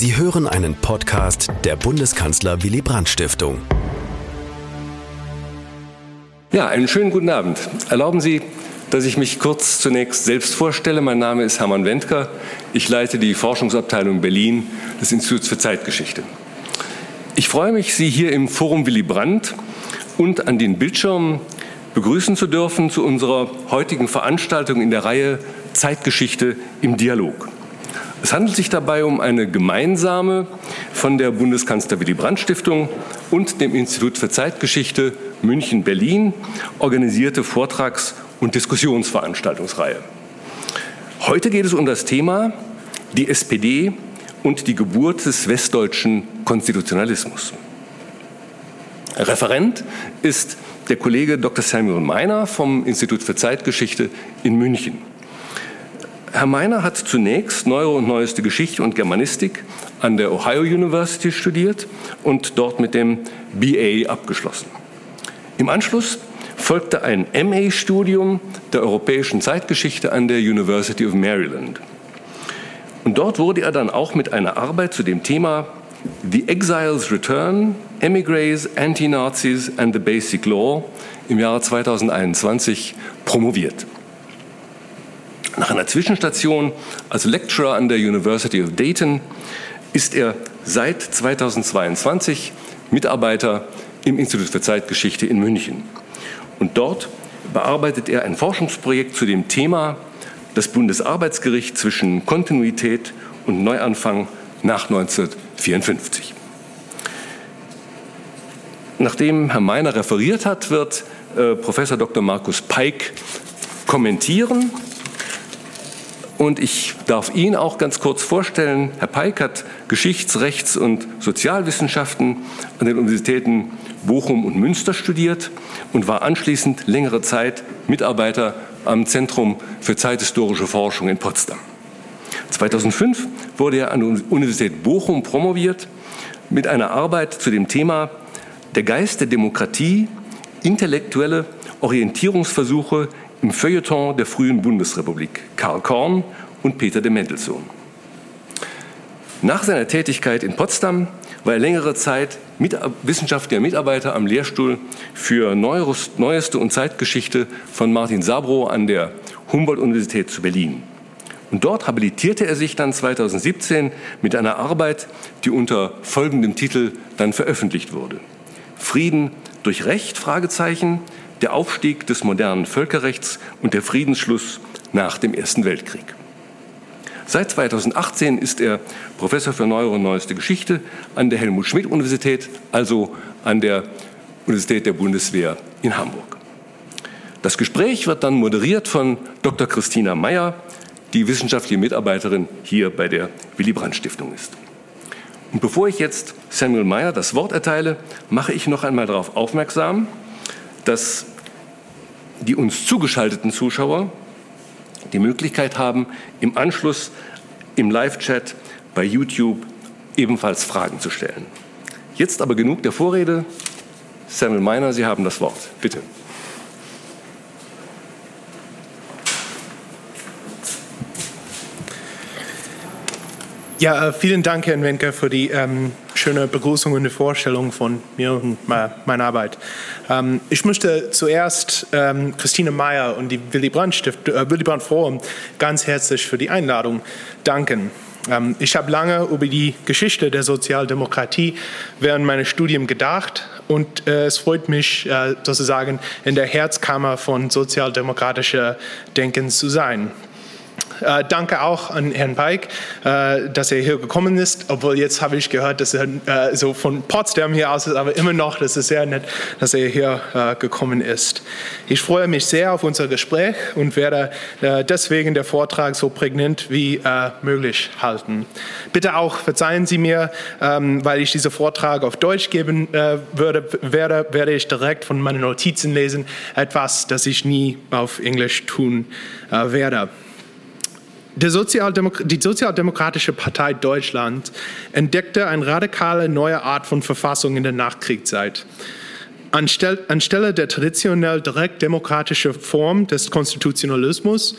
Sie hören einen Podcast der Bundeskanzler Willy Brandt Stiftung. Ja, einen schönen guten Abend. Erlauben Sie, dass ich mich kurz zunächst selbst vorstelle. Mein Name ist Hermann Wendker. Ich leite die Forschungsabteilung Berlin des Instituts für Zeitgeschichte. Ich freue mich, Sie hier im Forum Willy Brandt und an den Bildschirmen begrüßen zu dürfen zu unserer heutigen Veranstaltung in der Reihe Zeitgeschichte im Dialog. Es handelt sich dabei um eine gemeinsame von der Bundeskanzler Willy Brandt Stiftung und dem Institut für Zeitgeschichte München-Berlin organisierte Vortrags- und Diskussionsveranstaltungsreihe. Heute geht es um das Thema die SPD und die Geburt des westdeutschen Konstitutionalismus. Referent ist der Kollege Dr. Samuel Meiner vom Institut für Zeitgeschichte in München. Herr Meiner hat zunächst Neuere und Neueste Geschichte und Germanistik an der Ohio University studiert und dort mit dem BA abgeschlossen. Im Anschluss folgte ein MA-Studium der europäischen Zeitgeschichte an der University of Maryland. Und dort wurde er dann auch mit einer Arbeit zu dem Thema The Exiles Return, Emigres, Anti-Nazis and the Basic Law im Jahre 2021 promoviert. Nach einer Zwischenstation als Lecturer an der University of Dayton ist er seit 2022 Mitarbeiter im Institut für Zeitgeschichte in München. Und dort bearbeitet er ein Forschungsprojekt zu dem Thema das Bundesarbeitsgericht zwischen Kontinuität und Neuanfang nach 1954. Nachdem Herr Meiner referiert hat, wird äh, Professor Dr. Markus Peik kommentieren und ich darf ihn auch ganz kurz vorstellen. Herr Peik hat Geschichts-, Rechts- und Sozialwissenschaften an den Universitäten Bochum und Münster studiert und war anschließend längere Zeit Mitarbeiter am Zentrum für zeithistorische Forschung in Potsdam. 2005 wurde er an der Universität Bochum promoviert mit einer Arbeit zu dem Thema Der Geist der Demokratie, intellektuelle Orientierungsversuche im Feuilleton der frühen Bundesrepublik Karl Korn und Peter de Mendelssohn. Nach seiner Tätigkeit in Potsdam war er längere Zeit mit, wissenschaftlicher Mitarbeiter am Lehrstuhl für Neueste und Zeitgeschichte von Martin Sabro an der Humboldt-Universität zu Berlin. Und dort habilitierte er sich dann 2017 mit einer Arbeit, die unter folgendem Titel dann veröffentlicht wurde. Frieden durch Recht? Fragezeichen der Aufstieg des modernen Völkerrechts und der Friedensschluss nach dem Ersten Weltkrieg. Seit 2018 ist er Professor für Neuere und Neueste Geschichte an der Helmut-Schmidt-Universität, also an der Universität der Bundeswehr in Hamburg. Das Gespräch wird dann moderiert von Dr. Christina Meyer, die wissenschaftliche Mitarbeiterin hier bei der Willy Brandt Stiftung ist. Und bevor ich jetzt Samuel Meyer das Wort erteile, mache ich noch einmal darauf aufmerksam, dass die uns zugeschalteten Zuschauer die Möglichkeit haben, im Anschluss im Live-Chat bei YouTube ebenfalls Fragen zu stellen. Jetzt aber genug der Vorrede. Samuel Meiner, Sie haben das Wort. Bitte. Ja, äh, vielen Dank, Herr Wenker, für die ähm, schöne Begrüßung und die Vorstellung von mir und meiner Arbeit. Ähm, ich möchte zuerst ähm, Christine Meyer und die Willy Brandt, Stift, äh, Willy Brandt Forum ganz herzlich für die Einladung danken. Ähm, ich habe lange über die Geschichte der Sozialdemokratie während meines Studiums gedacht und äh, es freut mich äh, sozusagen in der Herzkammer von sozialdemokratischer Denken zu sein. Äh, danke auch an Herrn Peik, äh, dass er hier gekommen ist, obwohl jetzt habe ich gehört, dass er äh, so von Potsdam hier aus ist, aber immer noch, das ist sehr nett, dass er hier äh, gekommen ist. Ich freue mich sehr auf unser Gespräch und werde äh, deswegen der Vortrag so prägnant wie äh, möglich halten. Bitte auch verzeihen Sie mir, ähm, weil ich diesen Vortrag auf Deutsch geben würde, werde, werde ich direkt von meinen Notizen lesen, etwas, das ich nie auf Englisch tun werde. Sozialdemok die Sozialdemokratische Partei Deutschland entdeckte eine radikale neue Art von Verfassung in der Nachkriegszeit. Anstelle, anstelle der traditionell direkt demokratischen Form des Konstitutionalismus,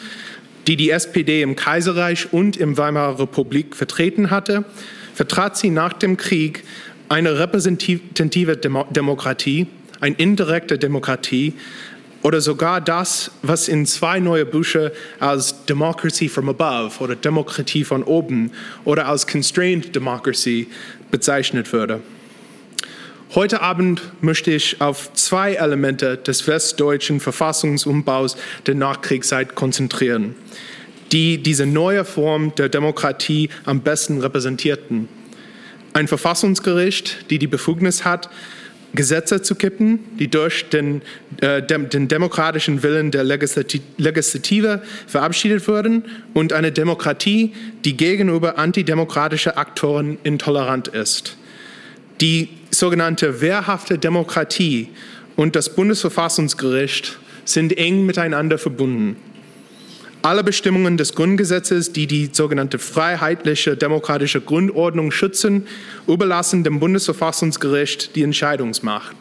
die die SPD im Kaiserreich und im Weimarer Republik vertreten hatte, vertrat sie nach dem Krieg eine repräsentative Demokratie, eine indirekte Demokratie oder sogar das, was in zwei neue Bücher als Democracy from Above oder Demokratie von oben oder als Constrained Democracy bezeichnet würde. Heute Abend möchte ich auf zwei Elemente des westdeutschen Verfassungsumbaus der Nachkriegszeit konzentrieren, die diese neue Form der Demokratie am besten repräsentierten. Ein Verfassungsgericht, die die Befugnis hat, Gesetze zu kippen, die durch den, äh, dem, den demokratischen Willen der Legislative verabschiedet wurden, und eine Demokratie, die gegenüber antidemokratischen Aktoren intolerant ist. Die sogenannte wehrhafte Demokratie und das Bundesverfassungsgericht sind eng miteinander verbunden. Alle Bestimmungen des Grundgesetzes, die die sogenannte freiheitliche demokratische Grundordnung schützen, überlassen dem Bundesverfassungsgericht die Entscheidungsmacht.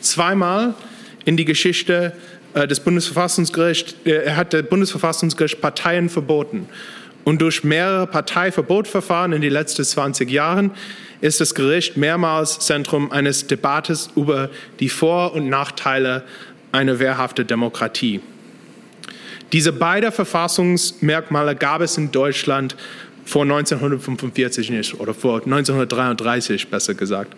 Zweimal in die Geschichte äh, des Bundesverfassungsgerichts äh, hat der Bundesverfassungsgericht Parteien verboten. Und durch mehrere Parteiverbotverfahren in den letzten 20 Jahren ist das Gericht mehrmals Zentrum eines Debattes über die Vor- und Nachteile einer wehrhaften Demokratie. Diese beiden Verfassungsmerkmale gab es in Deutschland vor 1945 nicht oder vor 1933 besser gesagt.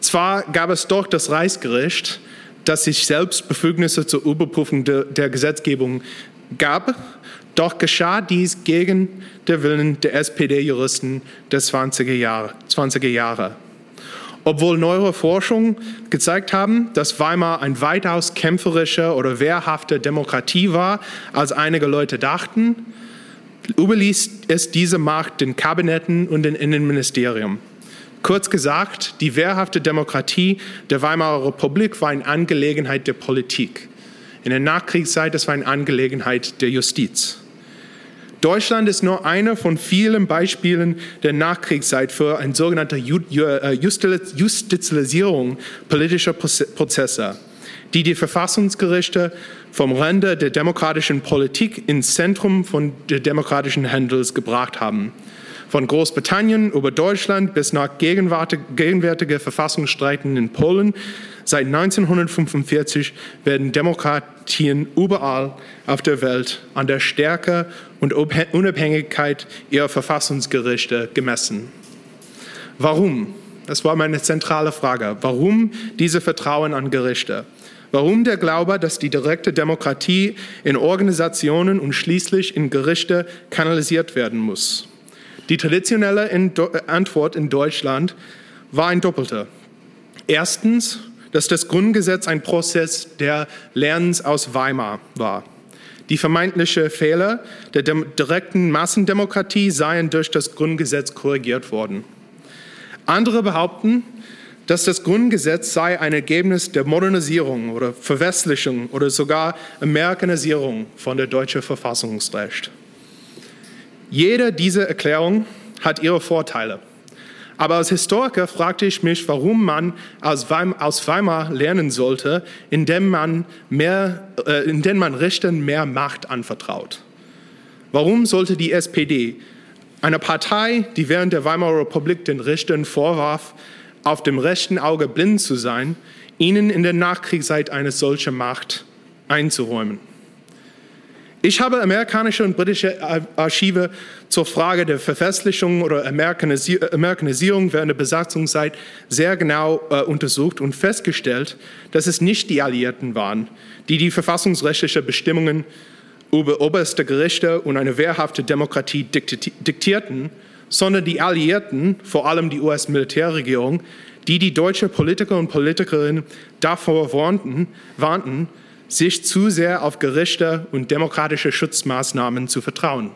Zwar gab es doch das Reichsgericht, das sich selbst Befugnisse zur Überprüfung de, der Gesetzgebung gab, doch geschah dies gegen den Willen der SPD-Juristen der 20er Jahre. 20er Jahre. Obwohl neuere Forschungen gezeigt haben, dass Weimar ein weitaus kämpferischer oder wehrhafter Demokratie war, als einige Leute dachten, überließ es diese Macht den Kabinetten und den Innenministerium. Kurz gesagt, die wehrhafte Demokratie der Weimarer Republik war eine Angelegenheit der Politik. In der Nachkriegszeit, das war eine Angelegenheit der Justiz. Deutschland ist nur einer von vielen Beispielen der Nachkriegszeit für eine sogenannte äh, Justizialisierung politischer Prozesse, die die Verfassungsgerichte vom Rande der demokratischen Politik ins Zentrum von der demokratischen Handels gebracht haben von Großbritannien über Deutschland bis nach gegenwärtige Verfassungsstreiten in Polen. Seit 1945 werden Demokratien überall auf der Welt an der Stärke und Unabhängigkeit ihrer Verfassungsgerichte gemessen. Warum? Das war meine zentrale Frage. Warum diese Vertrauen an Gerichte? Warum der Glaube, dass die direkte Demokratie in Organisationen und schließlich in Gerichte kanalisiert werden muss? Die traditionelle Antwort in Deutschland war ein doppelter. Erstens, dass das Grundgesetz ein Prozess der Lernens aus Weimar war. Die vermeintlichen Fehler der direkten Massendemokratie seien durch das Grundgesetz korrigiert worden. Andere behaupten, dass das Grundgesetz sei ein Ergebnis der Modernisierung oder Verwestlichung oder sogar Amerikanisierung von der deutschen Verfassungsrecht. Jede dieser Erklärungen hat ihre Vorteile. Aber als Historiker fragte ich mich, warum man aus Weimar lernen sollte, indem man, mehr, äh, indem man Richtern mehr Macht anvertraut. Warum sollte die SPD, eine Partei, die während der Weimarer Republik den Richtern vorwarf, auf dem rechten Auge blind zu sein, ihnen in der Nachkriegszeit eine solche Macht einzuräumen? Ich habe amerikanische und britische Archive zur Frage der Verfestlichung oder Amerikanisierung während der Besatzungszeit sehr genau äh, untersucht und festgestellt, dass es nicht die Alliierten waren, die die verfassungsrechtlichen Bestimmungen über oberste Gerichte und eine wehrhafte Demokratie diktierten, sondern die Alliierten, vor allem die US-Militärregierung, die die deutsche Politiker und Politikerinnen davor warnten, warnten sich zu sehr auf Gerichte und demokratische Schutzmaßnahmen zu vertrauen.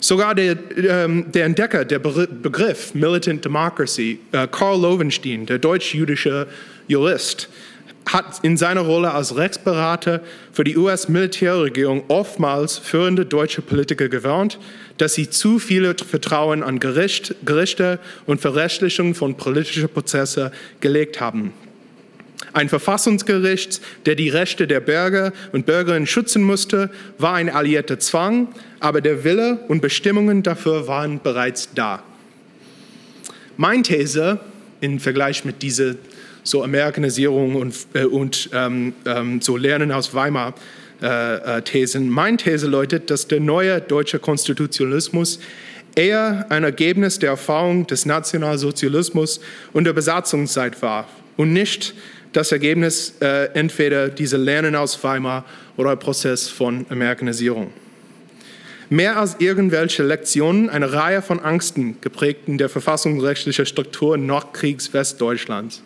Sogar der, ähm, der Entdecker der Begriff Militant Democracy, äh, Karl Lovenstein, der deutsch-jüdische Jurist, hat in seiner Rolle als Rechtsberater für die US-Militärregierung oftmals führende deutsche Politiker gewarnt, dass sie zu viel Vertrauen an Gericht, Gerichte und Verrechtlichung von politischen Prozessen gelegt haben. Ein Verfassungsgericht, der die Rechte der Bürger und Bürgerinnen schützen musste, war ein alliierter Zwang, aber der Wille und Bestimmungen dafür waren bereits da. Mein These im Vergleich mit dieser so Amerikanisierung und, äh, und ähm, ähm, so Lernen aus Weimar äh, äh, Thesen. Mein These lautet, dass der neue deutsche Konstitutionalismus eher ein Ergebnis der Erfahrung des Nationalsozialismus und der Besatzungszeit war und nicht das Ergebnis äh, entweder dieser Lernen aus Weimar oder ein Prozess von Amerikanisierung. Mehr als irgendwelche Lektionen eine Reihe von Angsten geprägten der verfassungsrechtlichen Struktur Nachkriegs Westdeutschlands.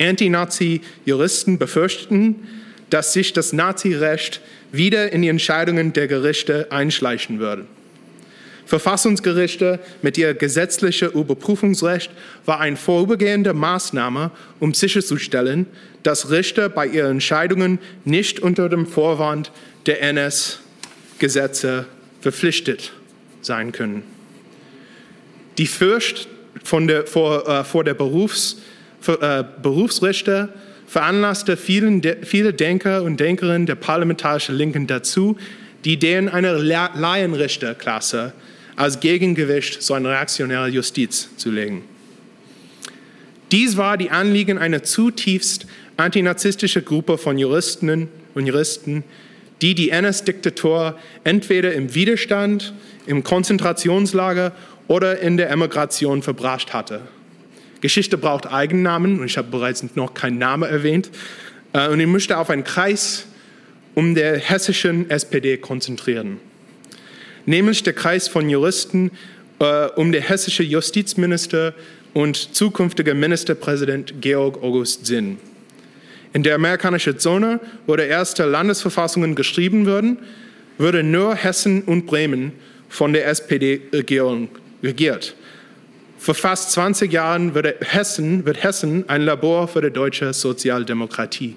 Anti-Nazi-Juristen befürchteten, dass sich das Nazirecht wieder in die Entscheidungen der Gerichte einschleichen würde. Verfassungsgerichte mit ihr gesetzlichen Überprüfungsrecht war eine vorübergehende Maßnahme, um sicherzustellen, dass Richter bei ihren Entscheidungen nicht unter dem Vorwand der NS-Gesetze verpflichtet sein können. Die Fürcht der, vor, äh, vor der Berufs, für, äh, Berufsrichter veranlasste vielen, de, viele Denker und Denkerinnen der parlamentarischen Linken dazu, die Ideen einer Laienrichterklasse als Gegengewicht zu einer reaktionären Justiz zu legen. Dies war die Anliegen einer zutiefst antinazistische Gruppe von Juristinnen und Juristen, die die NS-Diktatur entweder im Widerstand, im Konzentrationslager oder in der Emigration verbracht hatte. Geschichte braucht Eigennamen und ich habe bereits noch keinen Namen erwähnt. Äh, und ich möchte auf einen Kreis um der hessischen SPD konzentrieren nämlich der Kreis von Juristen äh, um den hessischen Justizminister und zukünftiger Ministerpräsident Georg August Sinn. In der amerikanischen Zone, wo die erste Landesverfassungen geschrieben wurden, würde nur Hessen und Bremen von der SPD-Regierung regiert. Vor fast 20 Jahren wird Hessen, wird Hessen ein Labor für die deutsche Sozialdemokratie.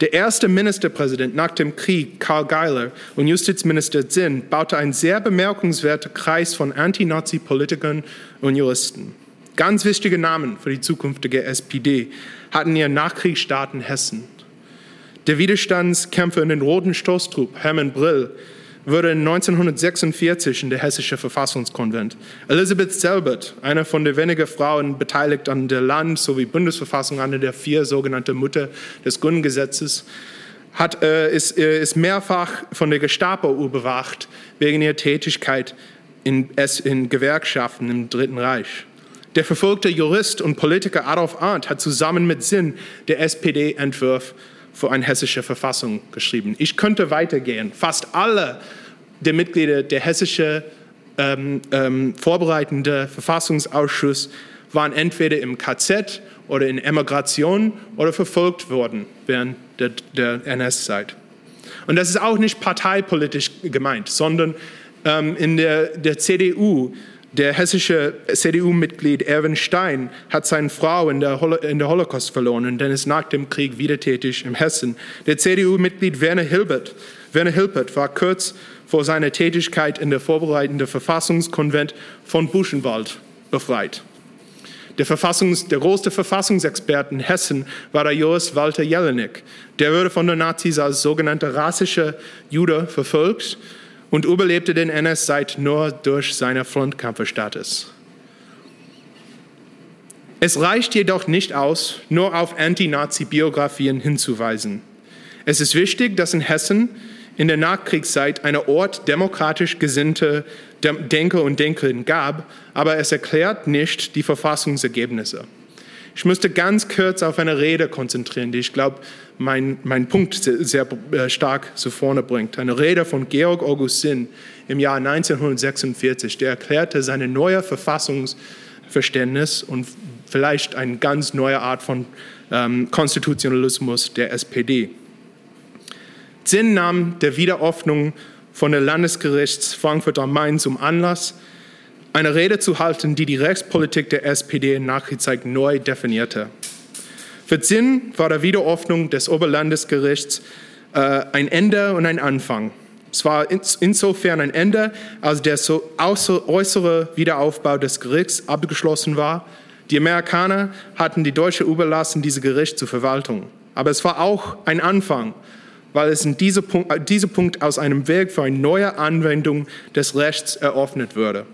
Der erste Ministerpräsident nach dem Krieg, Karl Geiler, und Justizminister Zinn baute einen sehr bemerkenswerten Kreis von Anti-Nazi-Politikern und Juristen. Ganz wichtige Namen für die zukünftige SPD hatten ihren Nachkriegsstaaten Hessen. Der Widerstandskämpfer in den Roten Stoßtrupp, Hermann Brill, wurde 1946 in der Hessische Verfassungskonvent. Elisabeth Selbert, eine von den wenigen Frauen beteiligt an der Land- sowie Bundesverfassung, eine der vier sogenannte Mutter des Grundgesetzes, hat, äh, ist, äh, ist, mehrfach von der Gestapo überwacht wegen ihrer Tätigkeit in, in Gewerkschaften im Dritten Reich. Der verfolgte Jurist und Politiker Adolf Arndt hat zusammen mit Sinn der SPD-Entwurf für eine hessische Verfassung geschrieben. Ich könnte weitergehen. Fast alle der Mitglieder der hessische ähm, ähm, vorbereitende Verfassungsausschuss waren entweder im KZ oder in Emigration oder verfolgt worden während der, der NS-Zeit. Und das ist auch nicht parteipolitisch gemeint, sondern ähm, in der, der CDU der hessische CDU-Mitglied Erwin Stein hat seine Frau in der, Hol in der Holocaust verloren, denn ist nach dem Krieg wieder tätig in Hessen. Der CDU-Mitglied Werner Hilbert, Werner Hilbert war kurz vor seiner Tätigkeit in der vorbereitenden Verfassungskonvent von Buchenwald befreit. Der, Verfassungs-, der größte Verfassungsexperte in Hessen war der Joris Walter Jelinek. Der wurde von den Nazis als sogenannter rassischer Jude verfolgt und überlebte den NS-Zeit nur durch seinen Frontkämpferstatus. Es reicht jedoch nicht aus, nur auf Anti-Nazi-Biografien hinzuweisen. Es ist wichtig, dass in Hessen in der Nachkriegszeit eine Ort demokratisch gesinnte Denker und Denkerinnen gab, aber es erklärt nicht die Verfassungsergebnisse. Ich müsste ganz kurz auf eine Rede konzentrieren, die ich glaube, mein, mein Punkt sehr, sehr äh, stark zu vorne bringt. Eine Rede von Georg Augustin im Jahr 1946, der erklärte seine neue Verfassungsverständnis und vielleicht eine ganz neue Art von ähm, Konstitutionalismus der SPD. Sinn nahm der Wiederöffnung von der Landesgerichts Frankfurt am Main zum Anlass, eine Rede zu halten, die die Rechtspolitik der SPD in Nachkriegszeit neu definierte. Für Zinn war der Wiederöffnung des Oberlandesgerichts äh, ein Ende und ein Anfang. Es war insofern ein Ende, als der so äußere Wiederaufbau des Gerichts abgeschlossen war, Die Amerikaner hatten die Deutsche überlassen, diese Gericht zur Verwaltung. Aber es war auch ein Anfang, weil es in diesem Punkt, äh, dieser Punkt aus einem Weg für eine neue Anwendung des Rechts eröffnet würde,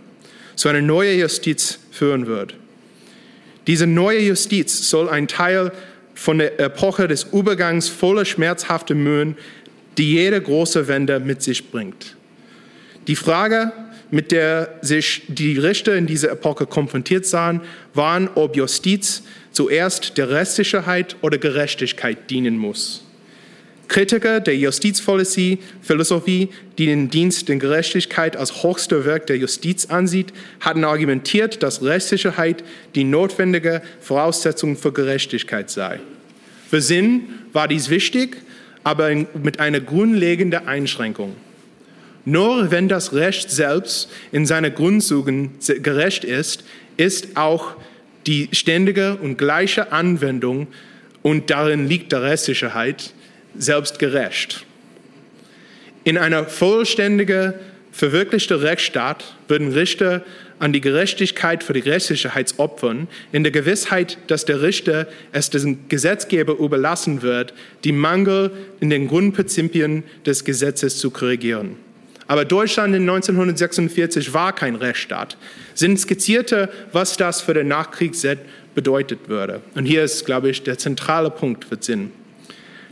so eine neue Justiz führen wird. Diese neue Justiz soll ein Teil von der Epoche des Übergangs voller schmerzhafter Mühen, die jede große Wende mit sich bringt. Die Frage, mit der sich die Richter in dieser Epoche konfrontiert sahen, waren, ob Justiz zuerst der Rechtssicherheit oder Gerechtigkeit dienen muss. Kritiker der Justizphilosophie, die den Dienst der Gerechtigkeit als höchster Werk der Justiz ansieht, hatten argumentiert, dass Rechtssicherheit die notwendige Voraussetzung für Gerechtigkeit sei. Für Sinn war dies wichtig, aber mit einer grundlegenden Einschränkung. Nur wenn das Recht selbst in seinen Grundzügen gerecht ist, ist auch die ständige und gleiche Anwendung und darin liegt der Rechtssicherheit selbst gerecht. In einer vollständigen, verwirklichten Rechtsstaat würden Richter an die Gerechtigkeit für die Rechtssicherheit opfern, in der Gewissheit, dass der Richter es dem Gesetzgeber überlassen wird, die Mangel in den Grundprinzipien des Gesetzes zu korrigieren. Aber Deutschland in 1946 war kein Rechtsstaat. Sind skizzierte, was das für den Nachkriegszeit bedeutet würde. Und hier ist, glaube ich, der zentrale Punkt für Sinn.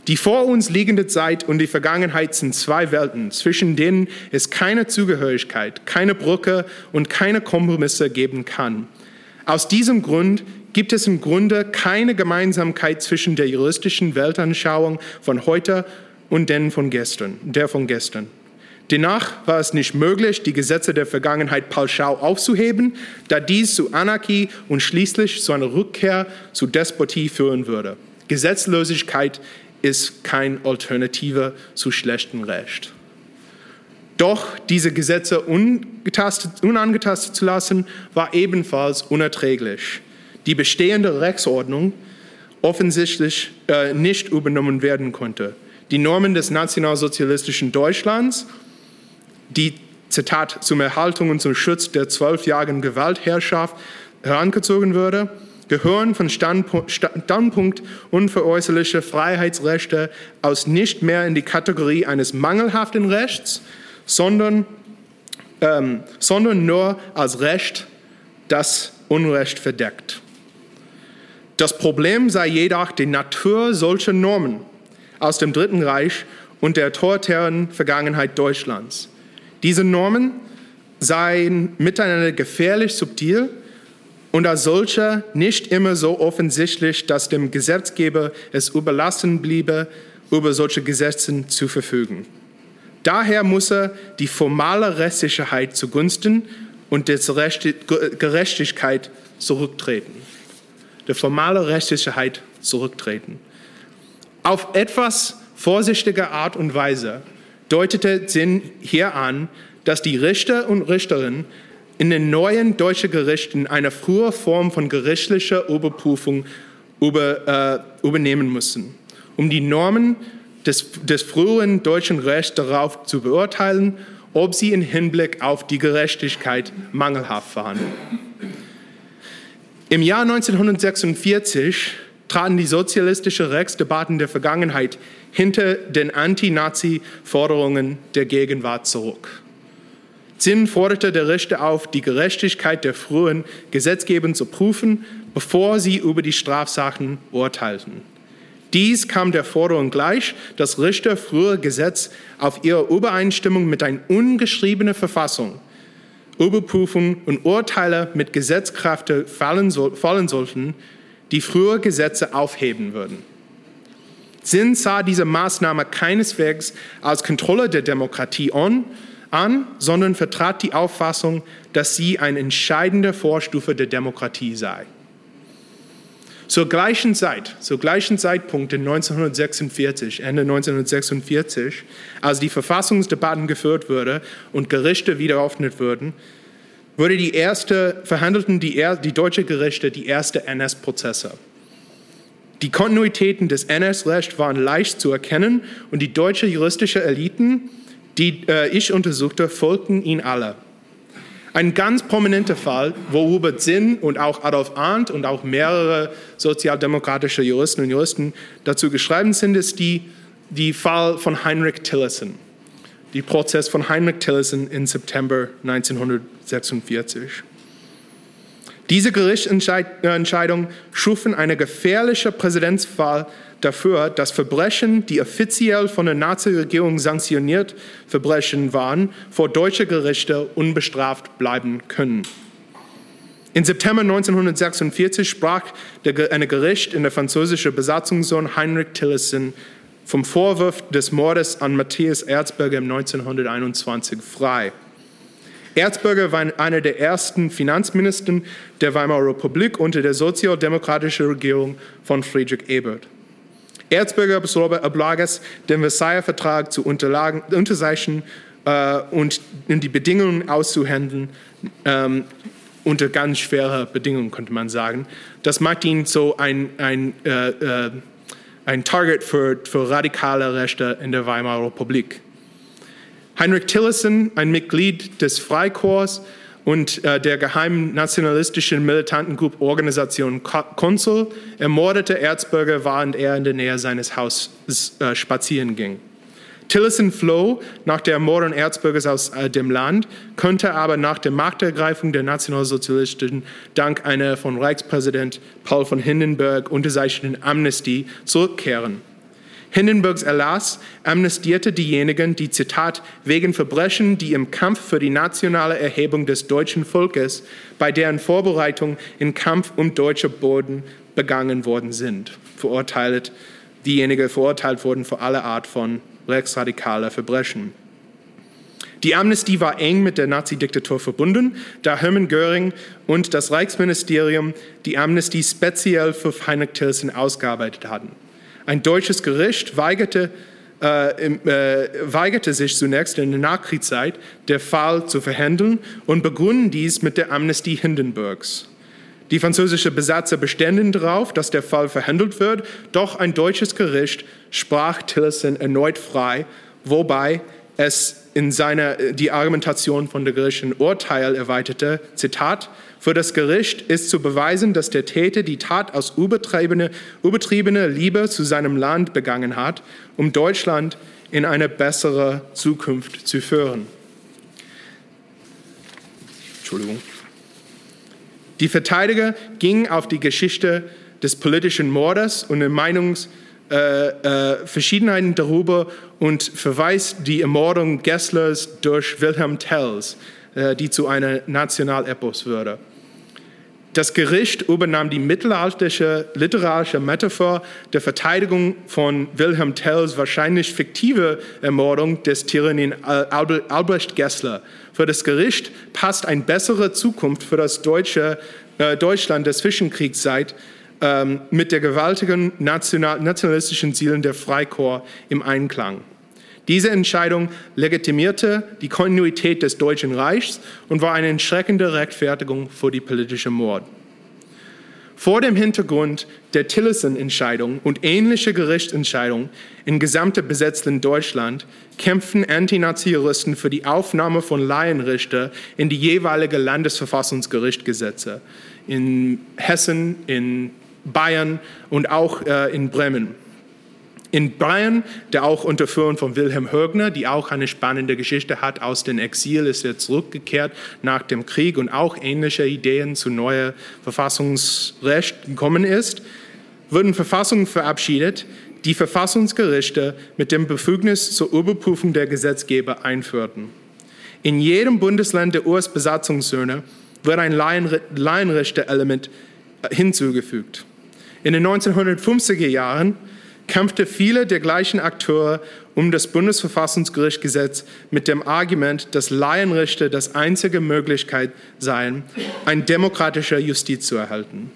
Die vor uns liegende Zeit und die Vergangenheit sind zwei Welten, zwischen denen es keine Zugehörigkeit, keine Brücke und keine Kompromisse geben kann. Aus diesem Grund gibt es im Grunde keine Gemeinsamkeit zwischen der juristischen Weltanschauung von heute und den von gestern, der von gestern. Demnach war es nicht möglich, die Gesetze der Vergangenheit pauschal aufzuheben, da dies zu Anarchie und schließlich zu einer Rückkehr zu Despotie führen würde. Gesetzlosigkeit ist keine Alternative zu schlechtem Recht. Doch diese Gesetze unangetastet zu lassen, war ebenfalls unerträglich. Die bestehende Rechtsordnung offensichtlich äh, nicht übernommen werden konnte. Die Normen des nationalsozialistischen Deutschlands die, Zitat, zum Erhaltung und zum Schutz der zwölfjährigen Gewaltherrschaft herangezogen würde, gehören von Standpunkt, unveräußerlicher Freiheitsrechte aus nicht mehr in die Kategorie eines mangelhaften Rechts, sondern, ähm, sondern nur als Recht, das Unrecht verdeckt. Das Problem sei jedoch die Natur solcher Normen aus dem Dritten Reich und der autoritären Vergangenheit Deutschlands. Diese Normen seien miteinander gefährlich subtil und als solcher nicht immer so offensichtlich, dass dem Gesetzgeber es überlassen bliebe, über solche Gesetze zu verfügen. Daher muss er die formale Rechtssicherheit zugunsten und der Gerechtigkeit zurücktreten. Der formale Rechtssicherheit zurücktreten. Auf etwas vorsichtige Art und Weise deutete Sinn hier an, dass die Richter und Richterinnen in den neuen deutschen Gerichten eine frühe Form von gerichtlicher Überprüfung über, äh, übernehmen müssen, um die Normen des, des früheren deutschen Rechts darauf zu beurteilen, ob sie im Hinblick auf die Gerechtigkeit mangelhaft waren. Im Jahr 1946 traten die sozialistischen Rechtsdebatten der Vergangenheit hinter den Anti-Nazi-Forderungen der Gegenwart zurück. Zinn forderte der Richter auf, die Gerechtigkeit der frühen Gesetzgebung zu prüfen, bevor sie über die Strafsachen urteilten. Dies kam der Forderung gleich, dass Richter früher Gesetz auf ihre Übereinstimmung mit einer ungeschriebenen Verfassung überprüfen und Urteile mit Gesetzkraft fallen, so, fallen sollten, die früher Gesetze aufheben würden. Sinn sah diese Maßnahme keineswegs als Kontrolle der Demokratie an, an, sondern vertrat die Auffassung, dass sie eine entscheidende Vorstufe der Demokratie sei. Zur gleichen Zeit, zur gleichen Zeitpunkt in 1946, Ende 1946, als die Verfassungsdebatten geführt wurden und Gerichte wieder eröffnet wurden, wurde die erste, verhandelten die, die deutsche Gerichte die ersten NS-Prozesse. Die Kontinuitäten des NS-Rechts waren leicht zu erkennen und die deutsche juristische Eliten, die äh, ich untersuchte, folgten ihnen alle. Ein ganz prominenter Fall, wo Hubert Sinn und auch Adolf Arndt und auch mehrere sozialdemokratische Juristen und Juristen dazu geschrieben sind, ist die, die Fall von Heinrich Tillerson. Die Prozess von Heinrich Tillerson im September 1946. Diese Gerichtsentscheidungen schufen eine gefährliche Präzedenzfall dafür, dass Verbrechen, die offiziell von der Nazi-Regierung sanktioniert Verbrechen waren, vor deutsche Gerichte unbestraft bleiben können. Im September 1946 sprach ein Gericht in der französischen Besatzungszone Heinrich Tillerson vom Vorwurf des Mordes an Matthias Erzberger im 1921 frei. Erzberger war einer der ersten Finanzminister der Weimarer Republik unter der sozialdemokratischen Regierung von Friedrich Ebert. Erzberger oblag es, den Versailler Vertrag zu unterzeichnen äh, und die Bedingungen auszuhandeln, ähm, unter ganz schweren Bedingungen, könnte man sagen. Das macht ihn so ein, ein, äh, äh, ein Target für, für radikale Rechte in der Weimarer Republik. Heinrich Tillerson, ein Mitglied des Freikorps und äh, der geheimen nationalistischen militanten Organisation Konsul, ermordete Erzberger, während er in der Nähe seines Hauses äh, spazieren ging. Tillerson floh nach der Ermordung Erzbergers aus äh, dem Land, konnte aber nach der Machtergreifung der Nationalsozialisten dank einer von Reichspräsident Paul von Hindenburg unterzeichneten Amnestie zurückkehren. Hindenburgs Erlass amnestierte diejenigen, die, Zitat, wegen Verbrechen, die im Kampf für die nationale Erhebung des deutschen Volkes bei deren Vorbereitung im Kampf um deutsche Boden begangen worden sind, verurteilt, diejenigen verurteilt wurden für alle Art von rechtsradikaler Verbrechen. Die Amnestie war eng mit der Nazi-Diktatur verbunden, da Hermann Göring und das Reichsministerium die Amnestie speziell für Heinrich Tilson ausgearbeitet hatten. Ein deutsches Gericht weigerte, äh, äh, weigerte sich zunächst in der Nachkriegszeit, der Fall zu verhandeln und begründen dies mit der Amnestie Hindenburgs. Die französische Besatzer beständen darauf, dass der Fall verhandelt wird, doch ein deutsches Gericht sprach Tillerson erneut frei, wobei es in seiner, die Argumentation von der gerichtlichen Urteil erweiterte, Zitat, für das Gericht ist zu beweisen, dass der Täter die Tat aus übertriebener übertriebene Liebe zu seinem Land begangen hat, um Deutschland in eine bessere Zukunft zu führen. Entschuldigung. Die Verteidiger gingen auf die Geschichte des politischen Mordes und den Meinungsverschiedenheiten äh, äh, darüber und verweist die Ermordung Gesslers durch Wilhelm Tells, äh, die zu einer Nationalepos würde. Das Gericht übernahm die mittelalterliche literarische Metaphor der Verteidigung von Wilhelm Tells wahrscheinlich fiktive Ermordung des Tyrannen Albrecht Gessler. Für das Gericht passt eine bessere Zukunft für das deutsche, äh, Deutschland der Zwischenkriegszeit ähm, mit der gewaltigen national, nationalistischen Zielen der Freikorps im Einklang. Diese Entscheidung legitimierte die Kontinuität des Deutschen Reichs und war eine entschreckende Rechtfertigung für die politische Mord. Vor dem Hintergrund der Tillerson-Entscheidung und ähnlicher Gerichtsentscheidungen in gesamte besetzten Deutschland kämpften Anti-Nazi-Juristen für die Aufnahme von Laienrichter in die jeweilige Landesverfassungsgerichtgesetze in Hessen, in Bayern und auch äh, in Bremen. In Bayern, der auch unter Führung von Wilhelm Högner, die auch eine spannende Geschichte hat, aus dem Exil ist er zurückgekehrt nach dem Krieg und auch ähnliche Ideen zu neuer Verfassungsrecht gekommen ist, wurden Verfassungen verabschiedet, die Verfassungsgerichte mit dem Befugnis zur Überprüfung der Gesetzgeber einführten. In jedem Bundesland der US-Besatzungszone wird ein Laienrichter-Element hinzugefügt. In den 1950er Jahren kämpfte viele der gleichen Akteure um das Bundesverfassungsgerichtsgesetz mit dem Argument, dass Laienrichter das einzige Möglichkeit seien, eine demokratische Justiz zu erhalten.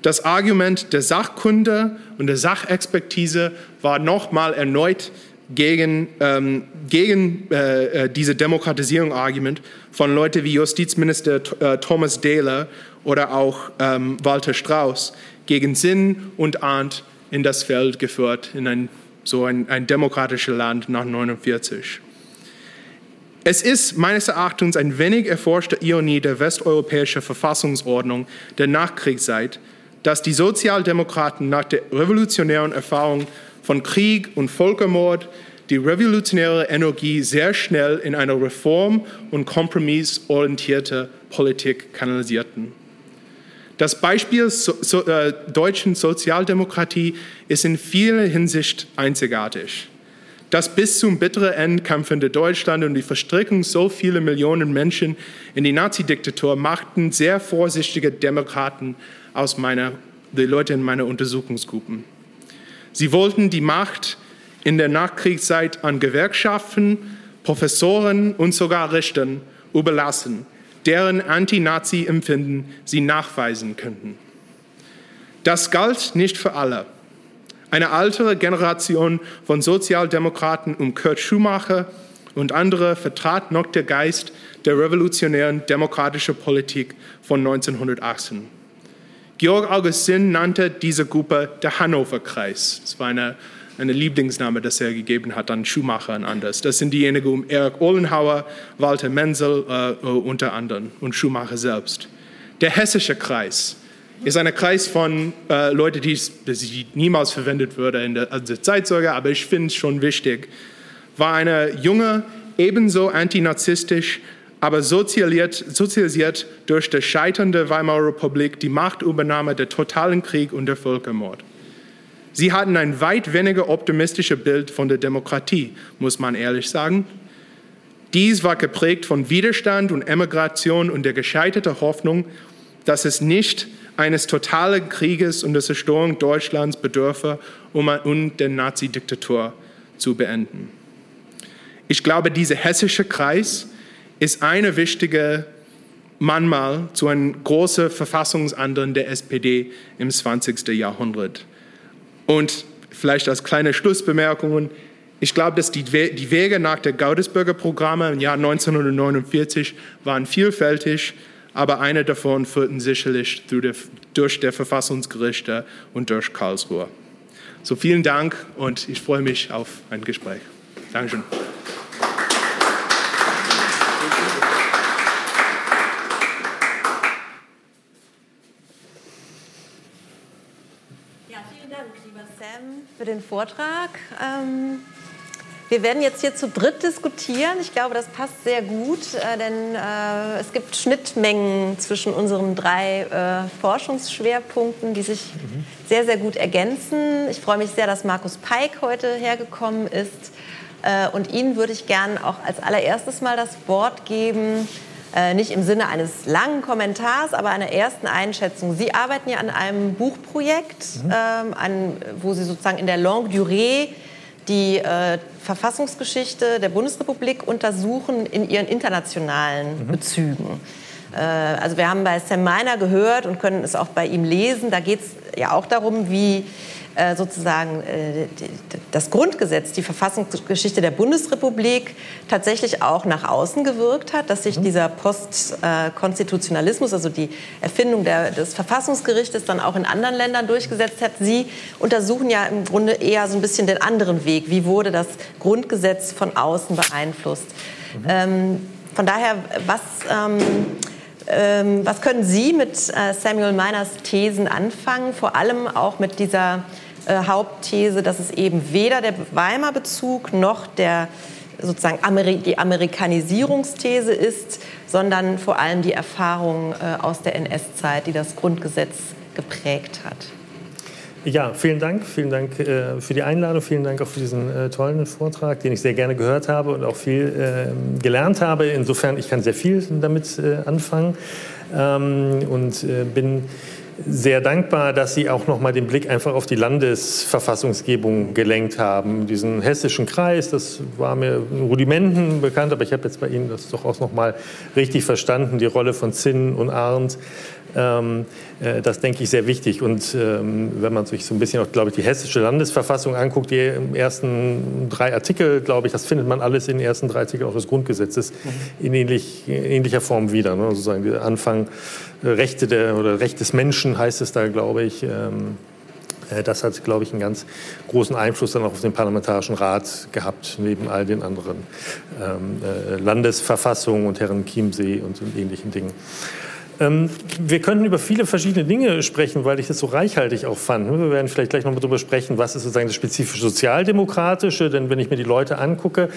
Das Argument der Sachkunde und der Sachexpertise war nochmal erneut gegen, ähm, gegen äh, äh diese Demokratisierung-Argument von Leuten wie Justizminister äh, Thomas Dehler oder auch ähm, Walter Strauß gegen Sinn und Ahnt in das Feld geführt, in ein, so ein, ein demokratisches Land nach 1949. Es ist meines Erachtens ein wenig erforschte Ironie der westeuropäischen Verfassungsordnung der Nachkriegszeit, dass die Sozialdemokraten nach der revolutionären Erfahrung von Krieg und Völkermord die revolutionäre Energie sehr schnell in eine reform- und kompromissorientierte Politik kanalisierten. Das Beispiel so, so, äh, deutschen Sozialdemokratie ist in vieler Hinsicht einzigartig. Das bis zum bitteren Ende kämpfende Deutschland und die Verstrickung so vieler Millionen Menschen in die Nazi-Diktatur machten sehr vorsichtige Demokraten aus meiner, die Leute in meiner Untersuchungsgruppen. Sie wollten die Macht in der Nachkriegszeit an Gewerkschaften, Professoren und sogar Richtern überlassen, deren Anti-Nazi-Empfinden sie nachweisen könnten. Das galt nicht für alle. Eine ältere Generation von Sozialdemokraten um Kurt Schumacher und andere vertrat noch der Geist der revolutionären demokratischen Politik von 1918. Georg Augustin nannte diese Gruppe der Hannover-Kreis. Es war eine eine Lieblingsname, das er gegeben hat an Schumacher und anders. Das sind diejenigen um Erich Ohlenhauer, Walter Menzel äh, äh, unter anderem und Schumacher selbst. Der hessische Kreis ist ein Kreis von äh, Leuten, die, die niemals verwendet würde in der, also Zeitzeuge, aber ich finde es schon wichtig, war eine junge, ebenso antinazistisch, aber sozialisiert, sozialisiert durch Scheitern der Weimarer Republik, die Machtübernahme, der totalen Krieg und der Völkermord. Sie hatten ein weit weniger optimistisches Bild von der Demokratie, muss man ehrlich sagen. Dies war geprägt von Widerstand und Emigration und der gescheiterten Hoffnung, dass es nicht eines totalen Krieges und der Zerstörung Deutschlands bedürfe, um, den Nazi-Diktatur zu beenden. Ich glaube, dieser hessische Kreis ist eine wichtige manchmal zu einem großen Verfassungsandern der SPD im 20. Jahrhundert. Und vielleicht als kleine Schlussbemerkungen, ich glaube, dass die, die Wege nach der Gaudesberger Programme im Jahr 1949 waren vielfältig, aber eine davon führten sicherlich durch der Verfassungsgerichte und durch Karlsruhe. So vielen Dank und ich freue mich auf ein Gespräch. Dankeschön. Für den Vortrag. Ähm, wir werden jetzt hier zu dritt diskutieren. Ich glaube, das passt sehr gut, äh, denn äh, es gibt Schnittmengen zwischen unseren drei äh, Forschungsschwerpunkten, die sich mhm. sehr, sehr gut ergänzen. Ich freue mich sehr, dass Markus Peik heute hergekommen ist. Äh, und Ihnen würde ich gern auch als allererstes mal das Wort geben äh, nicht im Sinne eines langen Kommentars, aber einer ersten Einschätzung. Sie arbeiten ja an einem Buchprojekt, mhm. ähm, an, wo Sie sozusagen in der Longue Durée die äh, Verfassungsgeschichte der Bundesrepublik untersuchen in ihren internationalen mhm. Bezügen. Äh, also wir haben bei Sam Miner gehört und können es auch bei ihm lesen. Da geht es ja auch darum, wie äh, sozusagen äh, das Grundgesetz, die Verfassungsgeschichte der Bundesrepublik tatsächlich auch nach außen gewirkt hat, dass sich mhm. dieser Postkonstitutionalismus, also die Erfindung der, des Verfassungsgerichtes dann auch in anderen Ländern durchgesetzt hat. Sie untersuchen ja im Grunde eher so ein bisschen den anderen Weg. Wie wurde das Grundgesetz von außen beeinflusst? Mhm. Ähm, von daher, was ähm, ähm, was können Sie mit äh, Samuel Miners Thesen anfangen, vor allem auch mit dieser äh, Hauptthese, dass es eben weder der Weimar Bezug noch der sozusagen Ameri die Amerikanisierungsthese ist, sondern vor allem die Erfahrung äh, aus der NS-Zeit, die das Grundgesetz geprägt hat. Ja, vielen Dank. Vielen Dank äh, für die Einladung. Vielen Dank auch für diesen äh, tollen Vortrag, den ich sehr gerne gehört habe und auch viel äh, gelernt habe. Insofern, ich kann sehr viel damit äh, anfangen ähm, und bin sehr dankbar, dass Sie auch noch mal den Blick einfach auf die Landesverfassungsgebung gelenkt haben. Diesen hessischen Kreis, das war mir in Rudimenten bekannt, aber ich habe jetzt bei Ihnen das doch auch noch mal richtig verstanden, die Rolle von Zinn und Arndt. Ähm, äh, das denke ich sehr wichtig. Und ähm, wenn man sich so ein bisschen auch, glaube ich, die hessische Landesverfassung anguckt, die ersten drei Artikel, glaube ich, das findet man alles in den ersten drei Artikeln auch des Grundgesetzes mhm. in, ähnlich, in ähnlicher Form wieder. Ne? Sozusagen der Anfang äh, Rechte der, oder Recht des Menschen heißt es da, glaube ich. Ähm, Äh, das hat, glaube ich, einen ganz großen Einfluss dann auch auf den Parlamentarischen Rat gehabt, neben all den anderen ähm, äh, Landesverfassungen und Herren Chiemsee und ähnlichen Dingen. Ähm, wir könnten über viele verschiedene Dinge sprechen, weil ich das so reichhaltig auch fand. Wir werden vielleicht gleich noch mal darüber sprechen, was ist sozusagen das spezifisch Sozialdemokratische. Denn wenn ich mir die Leute angucke,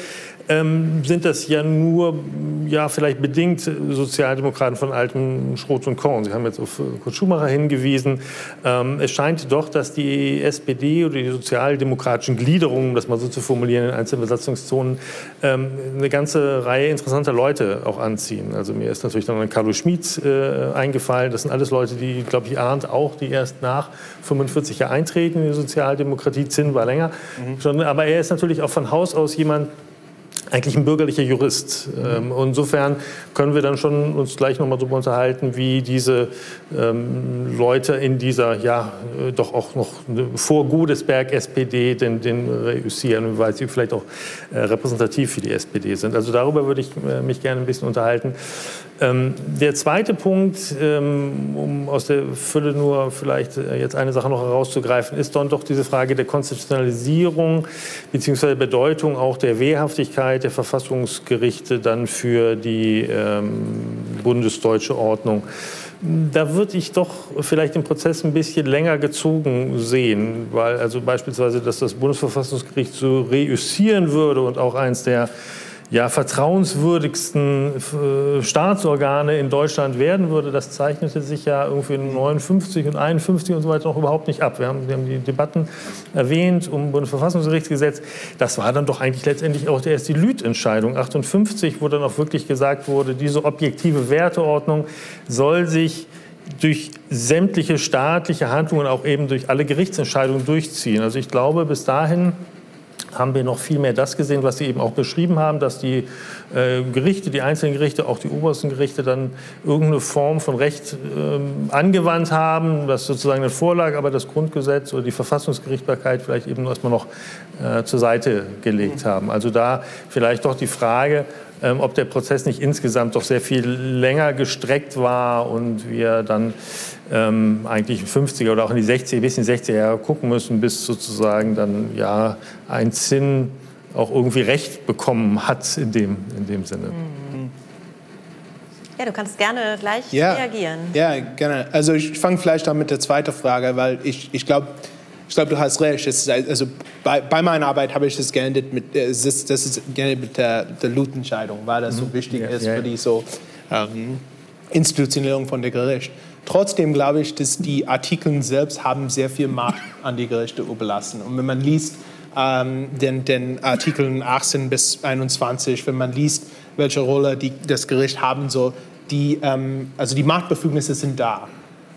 ähm, sind das ja nur, ja, vielleicht bedingt Sozialdemokraten von altem Schrot und Korn. Sie haben jetzt auf Kurt Schumacher hingewiesen. Ähm, es scheint doch, dass die SPD oder die sozialdemokratischen Gliederungen, um das mal so zu formulieren, in einzelnen Besatzungszonen, eine ganze Reihe interessanter Leute auch anziehen. Also mir ist natürlich dann Carlo Schmid äh, äh, eingefallen. Das sind alles Leute, die, glaube ich, ahnt auch, die erst nach 45 Jahren eintreten in die Sozialdemokratie. Zinn war länger. Mhm. Aber er ist natürlich auch von Haus aus jemand, eigentlich ein bürgerlicher Jurist. Mhm. insofern können wir dann schon uns gleich noch mal darüber unterhalten, wie diese ähm, Leute in dieser, ja, äh, doch auch noch vor Godesberg SPD den, den reüssieren, weil sie vielleicht auch äh, repräsentativ für die SPD sind. Also darüber würde ich äh, mich gerne ein bisschen unterhalten. Ähm, der zweite Punkt, ähm, um aus der Fülle nur vielleicht äh, jetzt eine Sache noch herauszugreifen, ist dann doch diese Frage der Konstitutionalisierung bzw. Bedeutung auch der Wehrhaftigkeit der Verfassungsgerichte dann für die ähm, bundesdeutsche Ordnung. Da würde ich doch vielleicht den Prozess ein bisschen länger gezogen sehen, weil also beispielsweise, dass das Bundesverfassungsgericht so reüssieren würde und auch eins der ja, vertrauenswürdigsten äh, Staatsorgane in Deutschland werden würde, das zeichnete sich ja irgendwie in 59 und 51 und so weiter noch überhaupt nicht ab. Wir haben, wir haben die Debatten erwähnt um Bundesverfassungsgerichtsgesetz. Das war dann doch eigentlich letztendlich auch erst die Lüth-Entscheidung 58, wo dann auch wirklich gesagt wurde, diese objektive Werteordnung soll sich durch sämtliche staatliche Handlungen, auch eben durch alle Gerichtsentscheidungen durchziehen. Also ich glaube, bis dahin haben wir noch viel mehr das gesehen, was Sie eben auch beschrieben haben, dass die äh, Gerichte, die einzelnen Gerichte, auch die obersten Gerichte dann irgendeine Form von Recht ähm, angewandt haben, das sozusagen eine Vorlage, aber das Grundgesetz oder die Verfassungsgerichtbarkeit vielleicht eben erstmal noch äh, zur Seite gelegt haben. Also da vielleicht doch die Frage, ähm, ob der Prozess nicht insgesamt doch sehr viel länger gestreckt war und wir dann ähm, eigentlich 50er oder auch in die 60er, bis in die 60er Jahre gucken müssen, bis sozusagen dann ja ein Zinn auch irgendwie Recht bekommen hat in dem, in dem Sinne. Mhm. Ja, du kannst gerne gleich ja, reagieren. Ja, gerne. Also ich fange vielleicht an mit der zweiten Frage, weil ich, ich glaube, ich glaube, du hast recht. also bei, bei, meiner Arbeit habe ich das geendet mit, äh, das ist, das ist geendet mit der, der Loot-Entscheidung, weil das mhm. so wichtig ja, ist ja. für die so ähm, Institutionierung von der Gericht. Trotzdem glaube ich, dass die Artikel selbst haben sehr viel Macht an die Gerichte überlassen. Und wenn man liest ähm, den, den Artikeln 18 bis 21, wenn man liest, welche Rolle die, das Gericht haben soll, die, ähm, also die Machtbefugnisse sind da.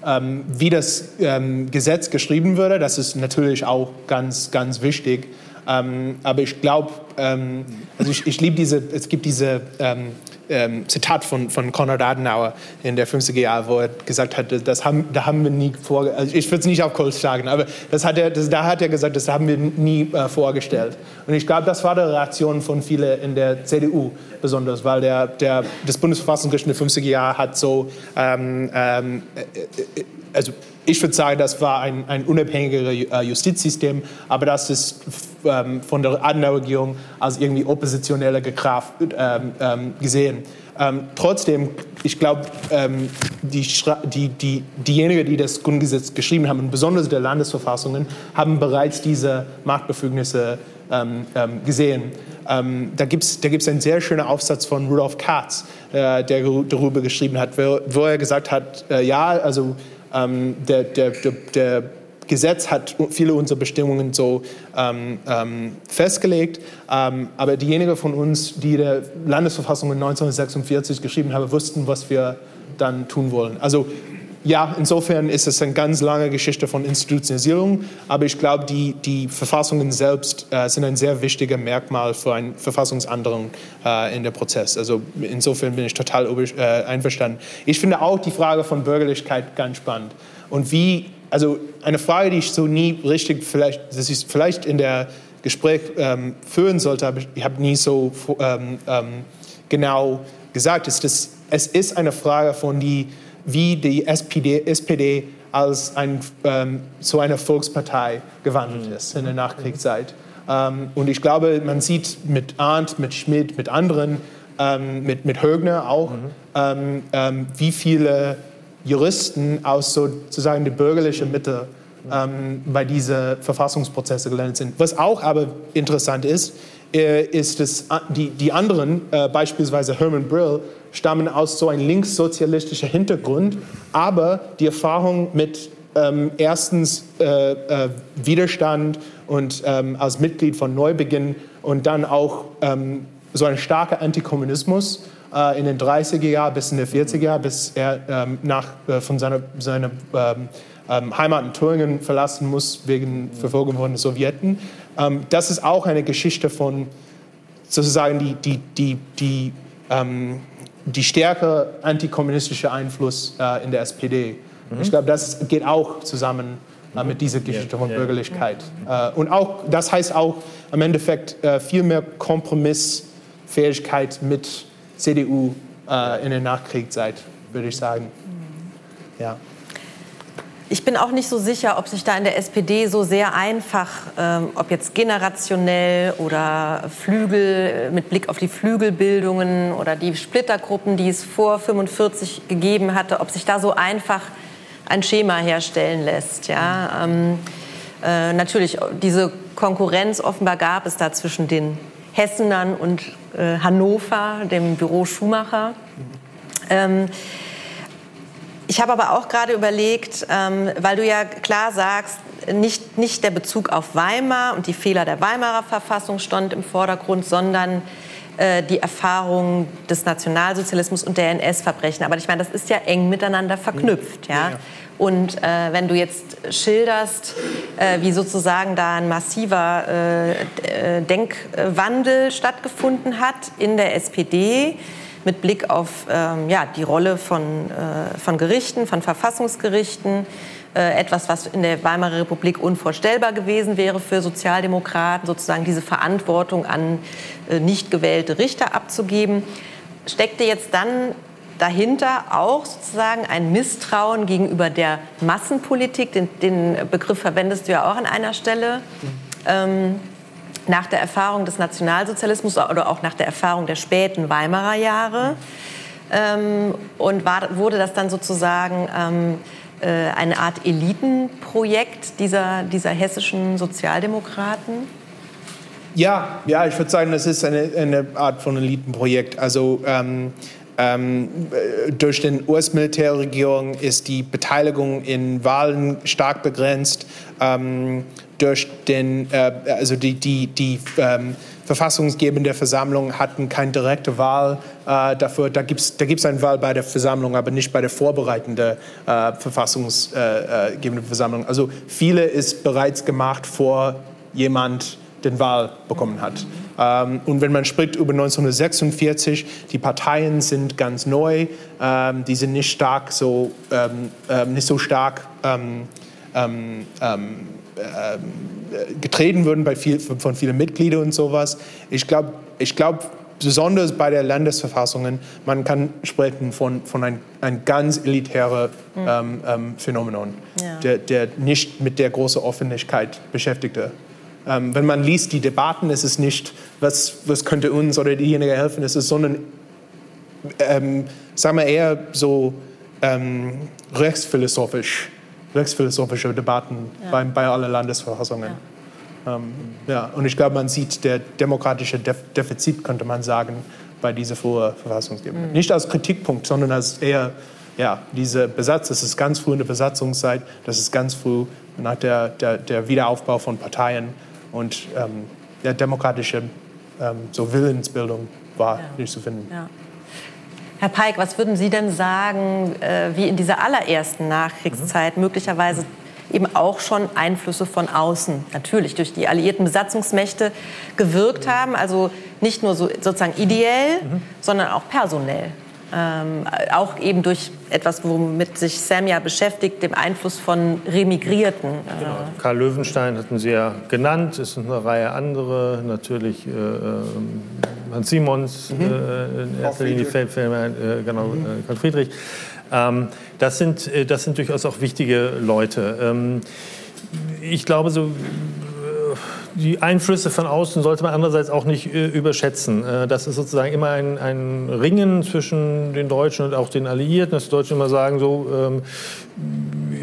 Ähm, wie das ähm, Gesetz geschrieben würde, das ist natürlich auch ganz, ganz wichtig. Ähm, aber ich glaube, ähm, also ich, ich liebe diese, es gibt diese ähm, ähm, Zitat von, von Konrad Adenauer in der 50er Jahre, wo er gesagt hat, das haben, da haben wir nie vor, also ich würde es nicht auf Kohl schlagen, aber das hat er, das, da hat er gesagt, das haben wir nie äh, vorgestellt. Und ich glaube, das war die Reaktion von vielen in der CDU besonders, weil der, der, das Bundesverfassungsgericht in den 50er Jahren hat so, ähm, ähm, äh, äh, also ich würde sagen, das war ein, ein unabhängigeres äh, Justizsystem, aber das ist ähm, von der Adenauer-Regierung als irgendwie oppositionelle Kraft ähm, ähm, gesehen. Ähm, trotzdem, ich glaube, ähm, die, die, die, diejenigen, die das Grundgesetz geschrieben haben, und besonders der Landesverfassungen, haben bereits diese Machtbefugnisse ähm, gesehen. da gibt es da gibt's einen sehr schönen Aufsatz von Rudolf Katz, äh, der darüber geschrieben hat, wo, wo er gesagt hat, äh, ja, also ähm, der, der, der, der, Gesetz hat viele unserer Bestimmungen so ähm, ähm, festgelegt, ähm, aber diejenigen von uns, die die Landesverfassung in 1946 geschrieben haben, wussten, was wir dann tun wollen. Also ja, insofern ist es eine ganz lange Geschichte von Institutionalisierung, aber ich glaube, die, die Verfassungen selbst äh, sind ein sehr wichtiger Merkmal für eine Verfassungsänderung äh, in der Prozess. Also insofern bin ich total äh, einverstanden. Ich finde auch die Frage von Bürgerlichkeit ganz spannend. Und wie, also eine Frage, die ich so nie richtig, vielleicht, das ist vielleicht in der Gespräch ähm, führen sollte, aber ich habe nie so ähm, ähm, genau gesagt, ist, dass es ist eine Frage von die wie die SPD, SPD als ein, ähm, zu einer Volkspartei gewandelt ist in der Nachkriegszeit. Ähm, und ich glaube, man sieht mit Arndt, mit Schmidt, mit anderen, ähm, mit, mit Högner auch, mhm. ähm, wie viele Juristen aus sozusagen der bürgerlichen Mitte ähm, bei diesen Verfassungsprozesse gelandet sind. Was auch aber interessant ist, äh, ist, dass äh, die, die anderen, äh, beispielsweise Herman Brill, stammen aus so einem linkssozialistischen Hintergrund, aber die Erfahrung mit ähm, erstens äh, äh, Widerstand und ähm, als Mitglied von Neubeginn und dann auch ähm, so ein starker Antikommunismus äh, in den 30er Jahren bis in den 40er Jahren, bis er ähm, nach, äh, von seiner, seiner ähm, ähm, Heimat in Thüringen verlassen muss wegen Verfolgung von den Sowjeten. Das ist auch eine Geschichte von sozusagen die, die, die, die, die stärker antikommunistische Einfluss äh, in der SPD. Mhm. Ich glaube, das geht auch zusammen äh, mit dieser Geschichte von Bürgerlichkeit. Äh, und auch, das heißt auch im Endeffekt äh, viel mehr Kompromissfähigkeit mit CDU äh, in der Nachkriegszeit, würde ich sagen. Ja. Ich bin auch nicht so sicher, ob sich da in der SPD so sehr einfach, ähm, ob jetzt generationell oder Flügel, mit Blick auf die Flügelbildungen oder die Splittergruppen, die es vor 45 gegeben hatte, ob sich da so einfach ein Schema herstellen lässt. Ja? Ähm, äh, natürlich, diese Konkurrenz offenbar gab es da zwischen den Hessenern und äh, Hannover, dem Büro Schumacher. Ähm, ich habe aber auch gerade überlegt, ähm, weil du ja klar sagst, nicht, nicht der Bezug auf Weimar und die Fehler der Weimarer Verfassung stand im Vordergrund, sondern äh, die Erfahrung des Nationalsozialismus und der NS-Verbrechen. Aber ich meine, das ist ja eng miteinander verknüpft. Ja? ja. Und äh, wenn du jetzt schilderst, äh, wie sozusagen da ein massiver äh, äh Denkwandel stattgefunden hat in der SPD, mit Blick auf ähm, ja, die Rolle von, äh, von Gerichten, von Verfassungsgerichten, äh, etwas, was in der Weimarer Republik unvorstellbar gewesen wäre für Sozialdemokraten, sozusagen diese Verantwortung an äh, nicht gewählte Richter abzugeben, steckte jetzt dann dahinter auch sozusagen ein Misstrauen gegenüber der Massenpolitik. Den, den Begriff verwendest du ja auch an einer Stelle. Ähm, nach der Erfahrung des Nationalsozialismus oder auch nach der Erfahrung der späten Weimarer Jahre. Ähm, und war, wurde das dann sozusagen ähm, äh, eine Art Elitenprojekt dieser, dieser hessischen Sozialdemokraten? Ja, ja, ich würde sagen, das ist eine, eine Art von Elitenprojekt. Also ähm, ähm, durch den US-Militärregierung ist die Beteiligung in Wahlen stark begrenzt. Ähm, durch den, äh, also die, die, die ähm, verfassungsgebende Versammlung hatten keine direkte Wahl äh, dafür. Da gibt es da gibt's eine Wahl bei der Versammlung, aber nicht bei der vorbereitenden äh, verfassungsgebenden äh, Versammlung. Also viele ist bereits gemacht, vor jemand den Wahl bekommen hat. Ähm, und wenn man spricht über 1946, die Parteien sind ganz neu, ähm, die sind nicht stark so, ähm, ähm nicht so stark ähm, ähm, getreten würden bei viel, von vielen Mitgliedern und sowas. Ich glaube, ich glaub, besonders bei der Landesverfassungen, man kann sprechen von, von einem ein ganz elitären mhm. ähm, ähm, Phänomen, ja. der, der, nicht mit der großen Öffentlichkeit beschäftigte. Ähm, wenn man liest die Debatten, ist es nicht, was, was könnte uns oder diejenige helfen, es ist, sondern, ähm, sagen wir eher so ähm, rechtsphilosophisch, rechtsphilosophische Debatten ja. bei, bei allen Landesverfassungen. Ja. Ähm, ja. Und ich glaube, man sieht der demokratische Defizit, könnte man sagen, bei dieser frühen Verfassungsgebung. Mhm. Nicht als Kritikpunkt, sondern als eher ja, diese Besatz, das ist ganz früh in der Besatzungszeit, das ist ganz früh nach der, der, der Wiederaufbau von Parteien und ähm, der demokratische ähm, so Willensbildung war ja. nicht zu finden. Ja. Herr Peik, was würden Sie denn sagen, äh, wie in dieser allerersten Nachkriegszeit mhm. möglicherweise eben auch schon Einflüsse von außen, natürlich durch die alliierten Besatzungsmächte, gewirkt mhm. haben? Also nicht nur so, sozusagen ideell, mhm. sondern auch personell. Ähm, auch eben durch etwas, womit sich Sam ja beschäftigt, dem Einfluss von Remigrierten. Genau. Karl Löwenstein hatten Sie ja genannt, es sind eine Reihe andere, natürlich äh, ähm, Hans Simons, mhm. äh, in erster Linie äh, genau, mhm. Karl Friedrich. Ähm, das, sind, äh, das sind durchaus auch wichtige Leute. Ähm, ich glaube, so die Einflüsse von außen sollte man andererseits auch nicht äh, überschätzen. Äh, das ist sozusagen immer ein, ein, Ringen zwischen den Deutschen und auch den Alliierten, dass die Deutschen immer sagen, so, ähm,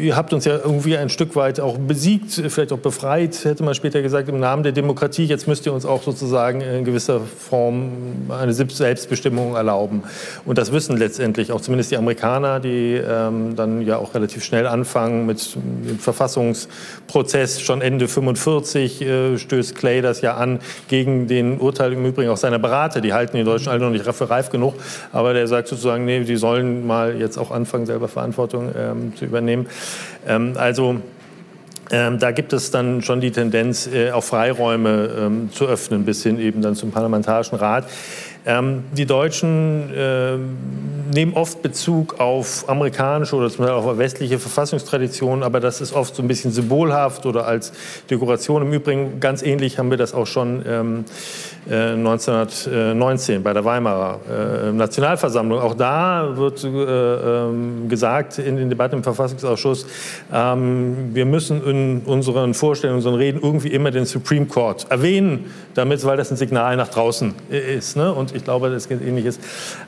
ihr habt uns ja irgendwie ein Stück weit auch besiegt, vielleicht auch befreit, hätte man später gesagt, im Namen der Demokratie. Jetzt müsst ihr uns auch sozusagen in gewisser Form eine Selbstbestimmung erlauben. Und das wissen letztendlich auch zumindest die Amerikaner, die ähm, dann ja auch relativ schnell anfangen mit dem Verfassungsprozess. Schon Ende 45 äh, stößt Clay das ja an gegen den Urteil im Übrigen auch seiner Berater. Die halten die Deutschen alle noch nicht reif genug. Aber der sagt sozusagen, nee, die sollen mal jetzt auch anfangen, selber Verantwortung ähm, zu übernehmen. Ähm, also ähm, da gibt es dann schon die Tendenz, äh, auch Freiräume ähm, zu öffnen, bis hin eben dann zum Parlamentarischen Rat. Ähm, die Deutschen äh, nehmen oft Bezug auf amerikanische oder zum Beispiel auf westliche Verfassungstraditionen, aber das ist oft so ein bisschen symbolhaft oder als Dekoration. Im Übrigen ganz ähnlich haben wir das auch schon ähm, äh, 1919 bei der Weimarer äh, Nationalversammlung. Auch da wird äh, ähm, gesagt in den Debatten im Verfassungsausschuss, ähm, wir müssen in unseren Vorstellungen, unseren Reden irgendwie immer den Supreme Court erwähnen, damit, weil das ein Signal nach draußen ist. Ne? Und ich glaube, das Ähnliches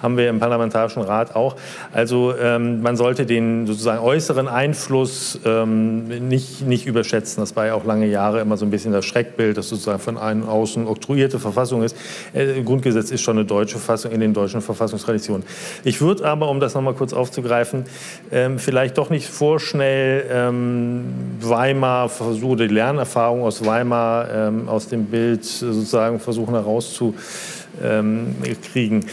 haben wir im Parlamentarischen Rat auch. Also ähm, man sollte den sozusagen äußeren Einfluss ähm, nicht, nicht überschätzen. Das war ja auch lange Jahre immer so ein bisschen das Schreckbild, das sozusagen von einem außen oktroyierte Verfassung ist. Äh, Grundgesetz ist schon eine deutsche Fassung in den deutschen Verfassungstraditionen. Ich würde aber, um das nochmal kurz aufzugreifen, ähm, vielleicht doch nicht vorschnell ähm, Weimar versuche, die Lernerfahrung aus Weimar ähm, aus dem Bild sozusagen versuchen herauszukriegen ähm, kriegen.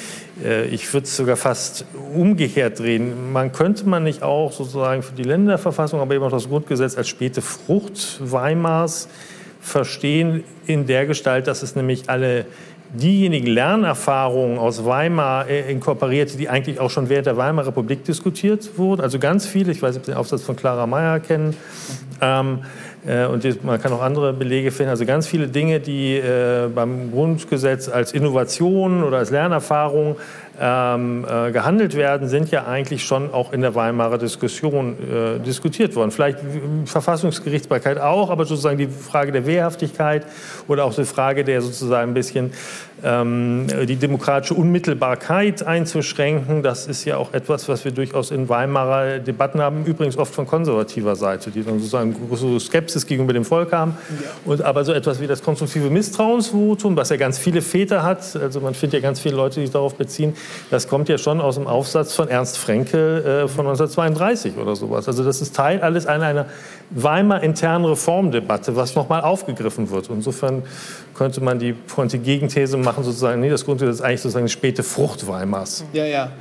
Äh, ich würde es sogar fast umgekehrt drehen. Man könnte man nicht auch sozusagen für die Länderverfassung, aber eben auch das Grundgesetz als späte Frucht Weimars verstehen in der Gestalt, dass es nämlich alle diejenigen Lernerfahrungen aus Weimar äh, inkorporiert, die eigentlich auch schon während der Weimarer Republik diskutiert wurden. Also ganz viele, ich weiß nicht, ob Sie den Aufsatz von Clara Meyer kennen. Ähm, äh, und man kann auch andere Belege finden. Also ganz viele Dinge, die äh, beim Grundgesetz als Innovation oder als Lernerfahrung ähm, äh, gehandelt werden, sind ja eigentlich schon auch in der Weimarer Diskussion äh, diskutiert worden. Vielleicht Verfassungsgerichtsbarkeit auch, aber sozusagen die Frage der Wehrhaftigkeit oder auch die Frage der sozusagen ein bisschen die demokratische Unmittelbarkeit einzuschränken. Das ist ja auch etwas, was wir durchaus in Weimarer Debatten haben, übrigens oft von konservativer Seite, die dann sozusagen große Skepsis gegenüber dem Volk haben. Und aber so etwas wie das konstruktive Misstrauensvotum, was ja ganz viele Väter hat, also man findet ja ganz viele Leute, die sich darauf beziehen, das kommt ja schon aus dem Aufsatz von Ernst Fränke äh, von 1932 oder sowas. Also das ist Teil alles einer, einer Weimar internen Reformdebatte, was nochmal aufgegriffen wird. Insofern könnte man die, die Gegenthese machen, sozusagen, nee, das Grundgesetz ist eigentlich sozusagen die späte Frucht Weimars. Ja, ja.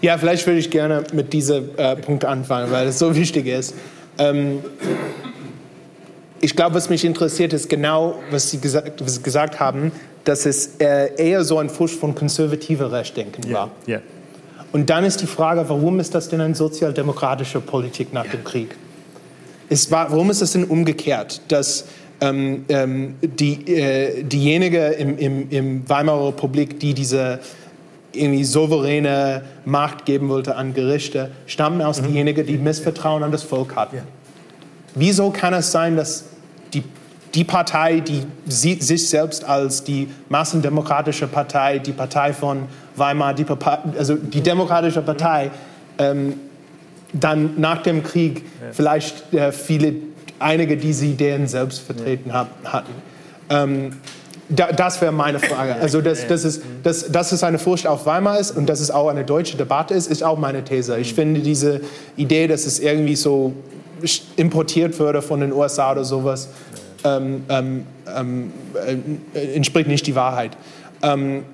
Ja, vielleicht würde ich gerne mit diesem äh, Punkt anfangen, weil es so wichtig ist. Ähm, ich glaube, was mich interessiert, ist genau, was Sie gesagt, was Sie gesagt haben, dass es äh, eher so ein Fusch von konservativer Rechtdenken war. Yeah, yeah. Und dann ist die Frage, warum ist das denn eine sozialdemokratische Politik nach yeah. dem Krieg? Es war, warum ist das denn umgekehrt, dass ähm, ähm, die, äh, diejenige im, im, im Weimarer Republik, die diese irgendwie souveräne Macht geben wollte an Gerichte, stammen aus mhm. diejenigen, die Missvertrauen an das Volk hatten. Ja. Wieso kann es sein, dass die, die Partei, die sieht sich selbst als die massendemokratische Partei, die Partei von Weimar, die, also die demokratische Partei, ähm, dann nach dem Krieg ja. vielleicht äh, viele, einige diese Ideen selbst vertreten ja. hatten. Ähm, da, das wäre meine Frage. Also, dass, dass, es, dass, dass es eine Furcht auf Weimar ist und dass es auch eine deutsche Debatte ist, ist auch meine These. Ich mhm. finde diese Idee, dass es irgendwie so importiert würde von den USA oder sowas, ähm, ähm, ähm, äh, entspricht nicht die Wahrheit. Ähm,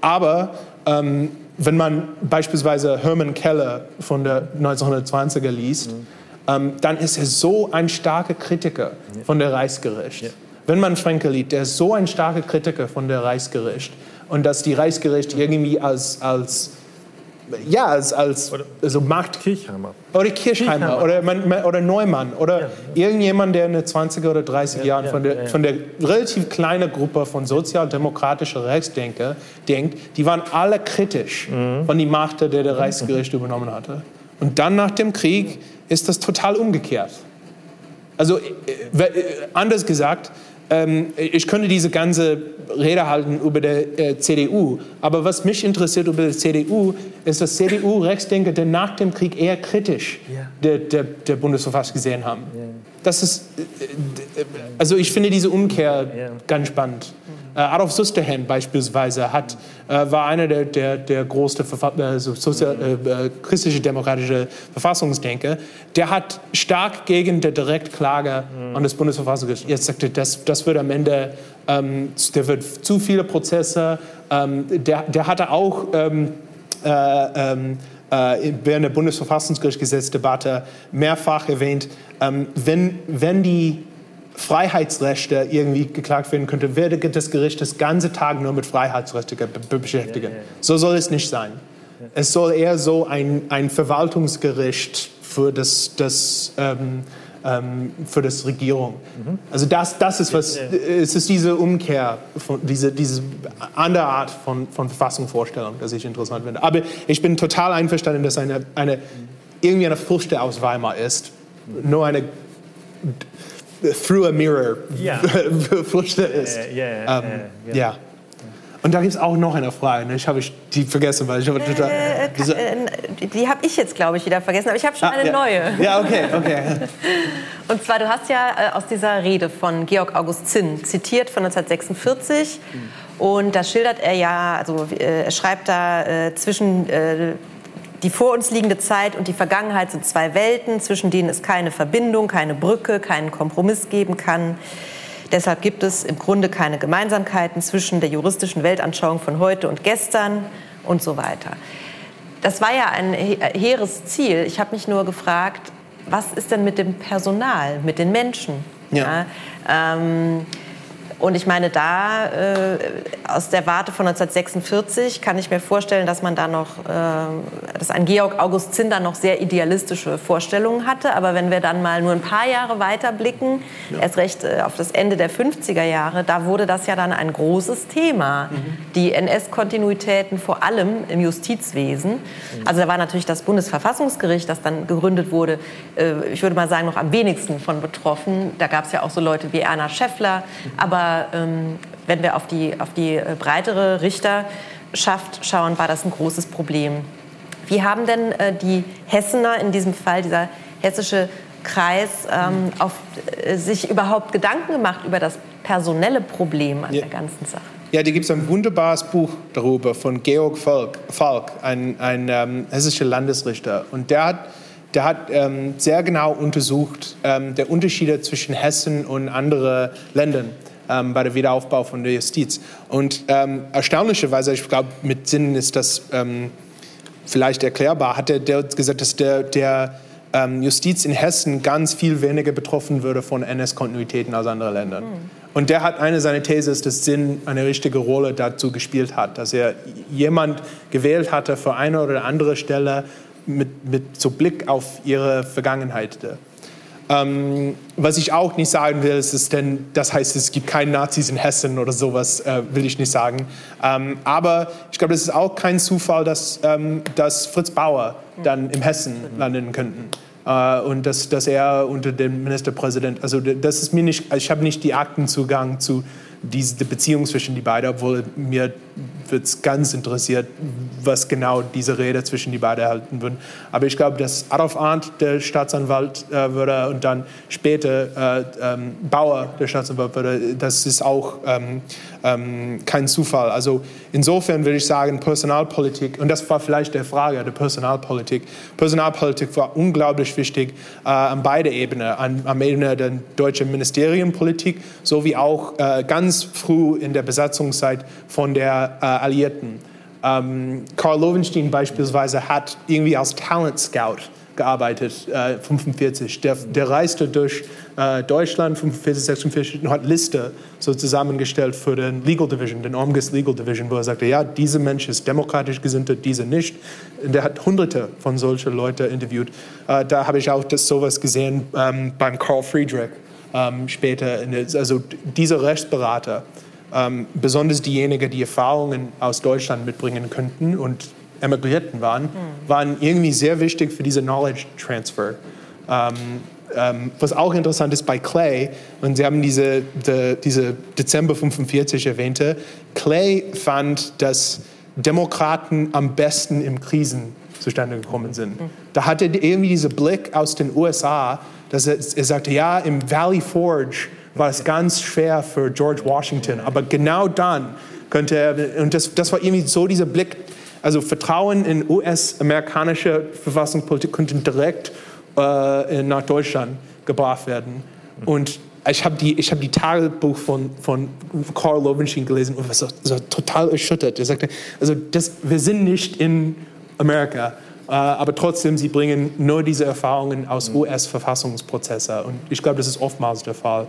aber ähm, wenn man beispielsweise Herman Keller von der 1920er liest, mhm. Ähm, dann ist er so ein starker Kritiker von der Reichsgericht. Ja. Wenn man Frankel liest, der ist so ein starker Kritiker von der Reichsgericht und dass die Reichsgericht irgendwie als, als ja, als, als oder, also Markt Kirchheimer. Oder Kirchheimer, Kirchheimer. Oder, man, oder Neumann oder ja. irgendjemand, der in den 20er oder 30er ja, Jahren ja, von, der, von der relativ kleinen Gruppe von sozialdemokratischen Rechtsdenker denkt, die waren alle kritisch mhm. von die Macht, der der Reichsgericht mhm. übernommen hatte. Und dann nach dem Krieg ist das total umgekehrt. Also äh, äh, anders gesagt, ähm, ich könnte diese ganze Rede halten über die äh, CDU, aber was mich interessiert über die CDU, ist, dass CDU-Rechtsdenker, nach dem Krieg eher kritisch ja. der, der, der Bundesverfassung gesehen haben. Ja. Das ist, also ich finde diese Umkehr ja. ganz spannend. Äh, Adolf Susterhand beispielsweise hat, äh, war einer der, der, der größten also äh, christliche demokratische Verfassungsdenker. Der hat stark gegen die Direktklage mhm. an das Bundesverfassungsgericht. Jetzt sagte, das, das wird am Ende, ähm, der wird zu viele Prozesse. Ähm, der, der hatte auch ähm, äh, ähm, äh, während der Bundesverfassungsgerichtsgesetzdebatte mehrfach erwähnt, ähm, wenn, wenn die Freiheitsrechte irgendwie geklagt werden könnte, werde das Gericht das ganze Tag nur mit Freiheitsrechten beschäftigen. Ja, ja, ja. So soll es nicht sein. Es soll eher so ein, ein Verwaltungsgericht für das, das ähm, ähm, für das Regierung. Mhm. Also das, das ist was, es ist diese Umkehr, von, diese, diese andere Art von, von Verfassungsvorstellung, das ich interessant finde. Aber ich bin total einverstanden, dass eine, eine irgendwie eine Furchte aus Weimar ist, nur eine through a mirror ja. Früchte ist. Äh, yeah, ähm, yeah, ja. Und da gibt es auch noch eine Frage. Ne? Ich habe die vergessen, weil ich habe total. Äh, äh, die habe ich jetzt, glaube ich, wieder vergessen, aber ich habe schon ah, eine ja. neue. Ja, okay, okay. Und zwar, du hast ja äh, aus dieser Rede von Georg August Zinn zitiert von 1946. Mhm. Und da schildert er ja, also äh, er schreibt da äh, zwischen äh, die vor uns liegende Zeit und die Vergangenheit sind zwei Welten, zwischen denen es keine Verbindung, keine Brücke, keinen Kompromiss geben kann. Deshalb gibt es im Grunde keine Gemeinsamkeiten zwischen der juristischen Weltanschauung von heute und gestern und so weiter. Das war ja ein hehres Ziel. Ich habe mich nur gefragt, was ist denn mit dem Personal, mit den Menschen? Ja. ja ähm, und ich meine, da äh, aus der Warte von 1946 kann ich mir vorstellen, dass man da noch, äh, dass ein Georg August Zinder noch sehr idealistische Vorstellungen hatte. Aber wenn wir dann mal nur ein paar Jahre weiter blicken, ja. erst recht äh, auf das Ende der 50er Jahre, da wurde das ja dann ein großes Thema. Mhm. Die NS-Kontinuitäten vor allem im Justizwesen. Mhm. Also da war natürlich das Bundesverfassungsgericht, das dann gegründet wurde, äh, ich würde mal sagen, noch am wenigsten von betroffen. Da gab es ja auch so Leute wie Erna Schäffler. Mhm. Aber ähm, wenn wir auf die, auf die äh, breitere Richterschaft schauen, war das ein großes Problem. Wie haben denn äh, die Hessener in diesem Fall, dieser hessische Kreis, ähm, auf, äh, sich überhaupt Gedanken gemacht über das personelle Problem an ja. der ganzen Sache? Ja, da gibt es ein wunderbares Buch darüber von Georg Falk, Falk ein, ein ähm, hessischer Landesrichter. Und der hat, der hat ähm, sehr genau untersucht ähm, der Unterschiede zwischen Hessen und anderen Ländern ähm, bei der Wiederaufbau von der Justiz. Und ähm, erstaunlicherweise, ich glaube, mit Sinn ist das ähm, vielleicht erklärbar, hat er gesagt, dass der, der ähm, Justiz in Hessen ganz viel weniger betroffen würde von NS-Kontinuitäten als andere Länder. Mhm. Und der hat eine seiner Thesen, dass Sinn eine richtige Rolle dazu gespielt hat, dass er jemand gewählt hatte für eine oder andere Stelle mit, mit so Blick auf ihre Vergangenheit. Ähm, was ich auch nicht sagen will, ist, ist denn, das heißt, es gibt keine Nazis in Hessen oder sowas, äh, will ich nicht sagen. Ähm, aber ich glaube, es ist auch kein Zufall, dass, ähm, dass Fritz Bauer dann im Hessen landen könnte. Äh, und dass, dass er unter dem Ministerpräsident, also das ist mir nicht, ich habe nicht die Aktenzugang zu diese Beziehung zwischen die beiden, obwohl mir wird es ganz interessiert, was genau diese Rede zwischen die beiden halten würden. Aber ich glaube, dass Adolf Arndt der Staatsanwalt äh, würde und dann später äh, ähm, Bauer der Staatsanwalt würde, das ist auch ähm, ähm, kein Zufall. Also insofern würde ich sagen, Personalpolitik, und das war vielleicht der Frage der Personalpolitik, Personalpolitik war unglaublich wichtig äh, an beiden Ebenen, an, an Ebene der deutschen Ministerienpolitik sowie auch äh, ganz früh in der Besatzungszeit von der äh, Alliierten. Ähm, Karl Lovenstein beispielsweise hat irgendwie als Talent Scout gearbeitet, äh, 45. Der, der reiste durch äh, Deutschland 45, 46 und hat Liste so zusammengestellt für den Legal Division, den Omgis Legal Division, wo er sagte, ja, dieser Mensch ist demokratisch gesinnter, diese nicht. Und der hat hunderte von solchen Leuten interviewt. Äh, da habe ich auch das sowas gesehen ähm, beim Carl Friedrich ähm, später. Der, also diese Rechtsberater ähm, besonders diejenigen, die Erfahrungen aus Deutschland mitbringen könnten und Emigrierten waren, waren irgendwie sehr wichtig für diese Knowledge Transfer. Ähm, ähm, was auch interessant ist bei Clay, und Sie haben diese, de, diese Dezember 45 erwähnte, Clay fand, dass Demokraten am besten im Krisen zustande gekommen sind. Da hatte er irgendwie diesen Blick aus den USA, dass er, er sagte, ja, im Valley Forge war es ganz schwer für George Washington, aber genau dann könnte er, und das, das war irgendwie so dieser Blick, also Vertrauen in US-amerikanische Verfassungspolitik könnte direkt äh, nach Deutschland gebracht werden. Und ich habe die, hab die Tagebuch von, von Karl Lovenstein gelesen und war so, so total erschüttert. Er sagte, also das, wir sind nicht in Amerika, äh, aber trotzdem, sie bringen nur diese Erfahrungen aus US-Verfassungsprozessen. Und ich glaube, das ist oftmals der Fall.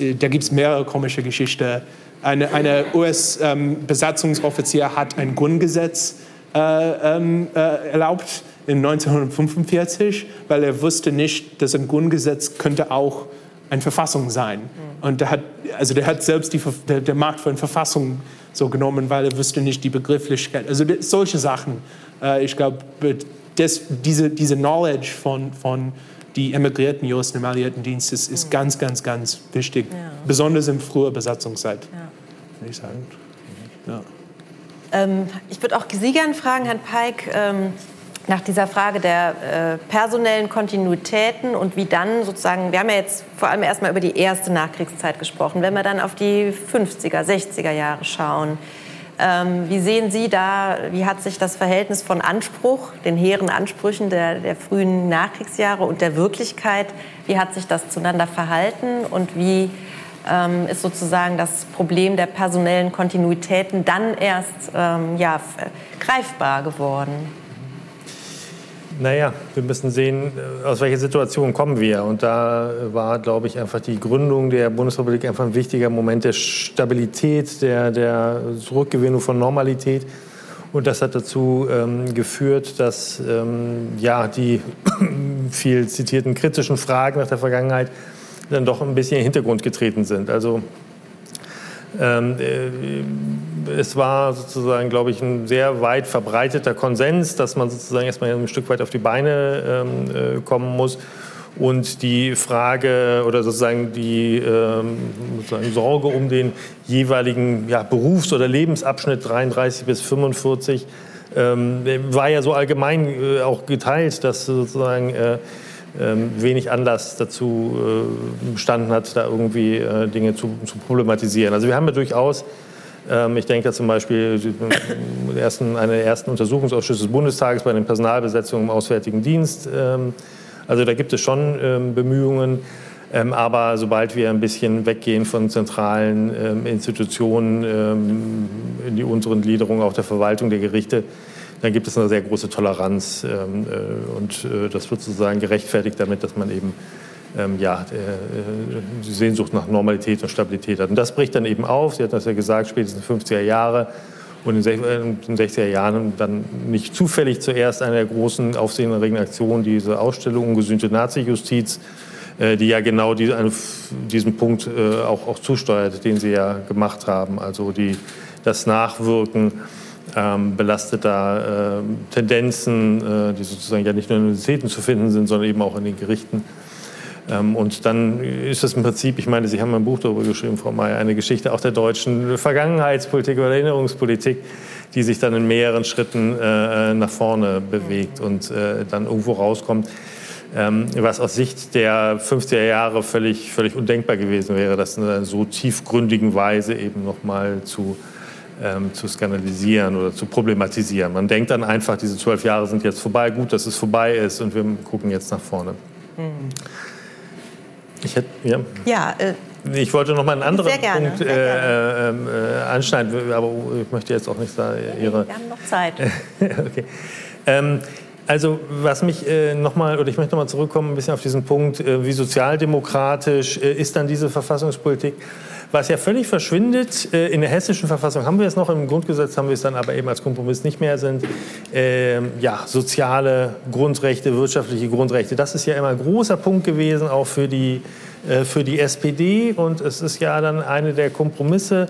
Äh, da gibt es mehrere komische Geschichten. Eine, eine US-Besatzungsoffizier ähm, hat ein Grundgesetz äh, ähm, äh, erlaubt in 1945, weil er wusste nicht, dass ein Grundgesetz könnte auch eine Verfassung sein. Und der hat, also der hat selbst die, der, der Markt für eine Verfassung so genommen, weil er wusste nicht die Begrifflichkeit. Also solche Sachen. Äh, ich glaube, diese, diese Knowledge von, von die emigrierten Juristen im Alliiertendienst ist, ist ganz, ganz, ganz wichtig, ja. besonders in früher Besatzungszeit, ja. würde ich sagen. Ja. Ähm, ich würde auch Sie gerne fragen, Herrn Peik, ähm, nach dieser Frage der äh, personellen Kontinuitäten und wie dann sozusagen, wir haben ja jetzt vor allem erstmal über die erste Nachkriegszeit gesprochen, wenn wir dann auf die 50er, 60er Jahre schauen, ähm, wie sehen Sie da, wie hat sich das Verhältnis von Anspruch, den hehren Ansprüchen der, der frühen Nachkriegsjahre und der Wirklichkeit, wie hat sich das zueinander verhalten und wie ähm, ist sozusagen das Problem der personellen Kontinuitäten dann erst ähm, ja, greifbar geworden? Naja, wir müssen sehen, äh, aus welcher Situation kommen wir. Und da war, glaube ich, einfach die Gründung der Bundesrepublik einfach ein wichtiger Moment der Stabilität, der, der Zurückgewinnung von Normalität. Und das hat dazu ähm, geführt, dass ähm, ja, die viel zitierten kritischen Fragen nach der Vergangenheit dann doch ein bisschen in den Hintergrund getreten sind. Also es war sozusagen, glaube ich, ein sehr weit verbreiteter Konsens, dass man sozusagen erstmal ein Stück weit auf die Beine ähm, äh, kommen muss. Und die Frage oder sozusagen die ähm, sozusagen Sorge um den jeweiligen ja, Berufs- oder Lebensabschnitt 33 bis 45 ähm, war ja so allgemein äh, auch geteilt, dass sozusagen äh, ähm, wenig Anlass dazu äh, bestanden hat, da irgendwie äh, Dinge zu, zu problematisieren. Also wir haben ja durchaus ähm, ich denke zum Beispiel äh, ersten, eine der ersten Untersuchungsausschüsse des Bundestages bei den Personalbesetzungen im Auswärtigen Dienst. Ähm, also da gibt es schon Bemühungen. Aber sobald wir ein bisschen weggehen von zentralen Institutionen in die unteren Gliederungen auch der Verwaltung der Gerichte, dann gibt es eine sehr große Toleranz ähm, äh, und äh, das wird sozusagen gerechtfertigt damit, dass man eben ähm, ja, äh, die Sehnsucht nach Normalität und Stabilität hat. Und das bricht dann eben auf. Sie hat das ja gesagt, spätestens 50er Jahre und in den 60er Jahren dann nicht zufällig zuerst eine der großen aufsehenerregenden Aktionen, diese Ausstellung Ungesühnte Nazi-Justiz, die ja genau diesen Punkt auch, auch zusteuert, den Sie ja gemacht haben. Also die, das Nachwirken ähm, belasteter äh, Tendenzen, äh, die sozusagen ja nicht nur in den Universitäten zu finden sind, sondern eben auch in den Gerichten. Ähm, und dann ist es im Prinzip, ich meine, Sie haben ein Buch darüber geschrieben, Frau Mayer, eine Geschichte auch der deutschen Vergangenheitspolitik oder Erinnerungspolitik, die sich dann in mehreren Schritten äh, nach vorne bewegt und äh, dann irgendwo rauskommt. Ähm, was aus Sicht der 50er Jahre völlig, völlig undenkbar gewesen wäre, das in einer so tiefgründigen Weise eben nochmal zu ähm, zu skandalisieren oder zu problematisieren. Man denkt dann einfach, diese zwölf Jahre sind jetzt vorbei, gut, dass es vorbei ist und wir gucken jetzt nach vorne. Mhm. Ich hätte, ja. ja äh, ich wollte noch mal einen anderen gerne, Punkt äh, ähm, äh, anschneiden, aber ich möchte jetzt auch nicht sagen, Ihre. Wir haben noch Zeit. okay. Ähm, also was mich äh, nochmal, oder ich möchte nochmal zurückkommen ein bisschen auf diesen Punkt, äh, wie sozialdemokratisch äh, ist dann diese Verfassungspolitik? Was ja völlig verschwindet, äh, in der hessischen Verfassung haben wir es noch, im Grundgesetz haben wir es dann aber eben als Kompromiss nicht mehr, sind äh, ja, soziale Grundrechte, wirtschaftliche Grundrechte. Das ist ja immer ein großer Punkt gewesen, auch für die äh, für die SPD und es ist ja dann eine der Kompromisse,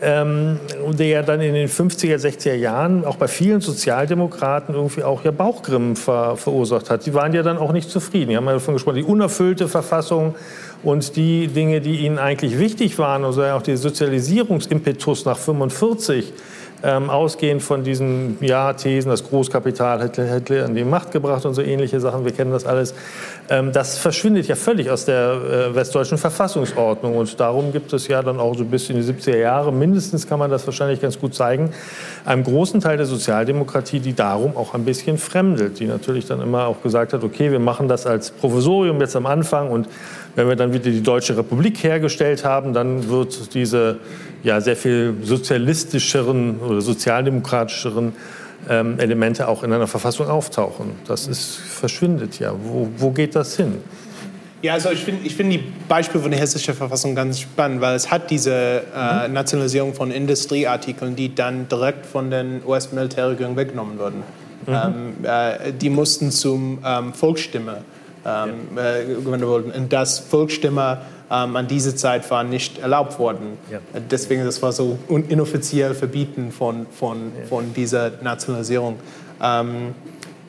ähm, der ja dann in den 50er, 60er Jahren auch bei vielen Sozialdemokraten irgendwie auch ja Bauchgrimmen ver verursacht hat. Die waren ja dann auch nicht zufrieden. Die haben ja davon gesprochen, die unerfüllte Verfassung und die Dinge, die ihnen eigentlich wichtig waren, also auch der Sozialisierungsimpetus nach 45, ähm, ausgehend von diesen ja, Thesen, das Großkapital hätte Hitler an die Macht gebracht und so ähnliche Sachen, wir kennen das alles, ähm, das verschwindet ja völlig aus der äh, westdeutschen Verfassungsordnung. Und darum gibt es ja dann auch so bis in die 70er Jahre, mindestens kann man das wahrscheinlich ganz gut zeigen, einem großen Teil der Sozialdemokratie, die darum auch ein bisschen fremdelt, die natürlich dann immer auch gesagt hat, okay, wir machen das als Provisorium jetzt am Anfang und wenn wir dann wieder die Deutsche Republik hergestellt haben, dann wird diese ja, sehr viel sozialistischeren oder sozialdemokratischeren ähm, Elemente auch in einer Verfassung auftauchen. Das ist, verschwindet ja. Wo, wo geht das hin? Ja, also ich finde ich find die Beispiele von der hessischen Verfassung ganz spannend, weil es hat diese äh, mhm. Nationalisierung von Industrieartikeln, die dann direkt von den US-Militärregierungen weggenommen wurden. Mhm. Ähm, äh, die mussten zum ähm, Volksstimme ähm, äh, gewendet wurden. Und das Volksstimme ähm, an diese Zeit war nicht erlaubt worden. Ja. Deswegen das war so inoffiziell verbieten von, von, ja. von dieser Nationalisierung. Ähm,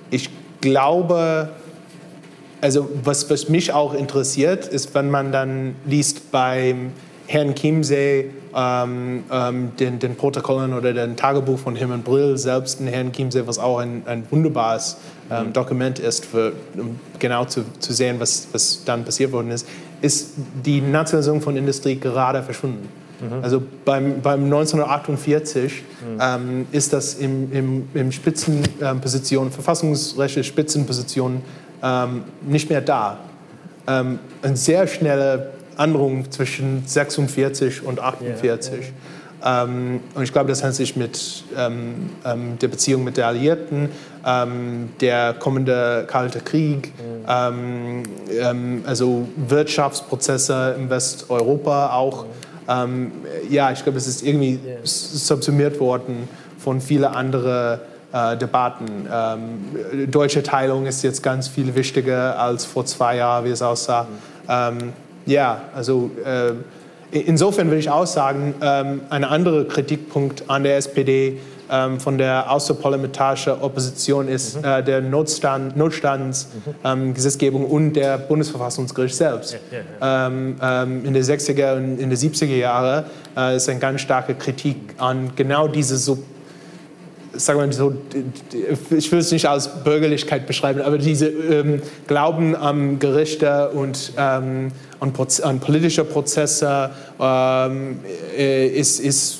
ich glaube, also was, was mich auch interessiert, ist, wenn man dann liest beim Herrn Chiemsee ähm, ähm, den, den, Protokollen oder den Tagebuch von Hermann Brill, selbst den Herrn Chiemsee, was auch ein, ein wunderbares ähm, mhm. Dokument ist, für, um genau zu, zu sehen, was, was dann passiert worden ist, ist die Nationalisierung von Industrie gerade verschwunden. Mhm. Also beim, beim 1948 mhm. ähm, ist das im, im, im Spitzenposition, verfassungsrechtliche Spitzenposition ähm, nicht mehr da. Ähm, eine sehr schnelle Änderung zwischen 46 und 48. Yeah, yeah. Ähm, und ich glaube, das hat sich mit ähm, ähm, der Beziehung mit den Alliierten, ähm, der kommende Kalte Krieg, mhm. also Wirtschaftsprozesse in Westeuropa auch. Mhm. ja, ich glaube, es ist irgendwie yeah. subsumiert worden von vielen anderen äh, Debatten. Ähm, deutsche Teilung ist jetzt ganz viel wichtiger als vor zwei Jahren, wie es aussah. Mhm. Ja, also äh, insofern würde ich auch sagen, ähm, ein anderer Kritikpunkt an der SPD ähm, von der außerparlamentarischen Opposition ist mhm. äh, der Notstand, Notstandsgesetzgebung mhm. ähm, und der Bundesverfassungsgericht selbst. Ja, ja, ja. Ähm, ähm, in den 60er und in den 70er Jahren äh, ist eine ganz starke Kritik an genau diese so sagen wir so, ich will es nicht als Bürgerlichkeit beschreiben, aber diese ähm, Glauben an Gerichte und ähm, an, an, politische Prozesse ähm, äh, ist, ist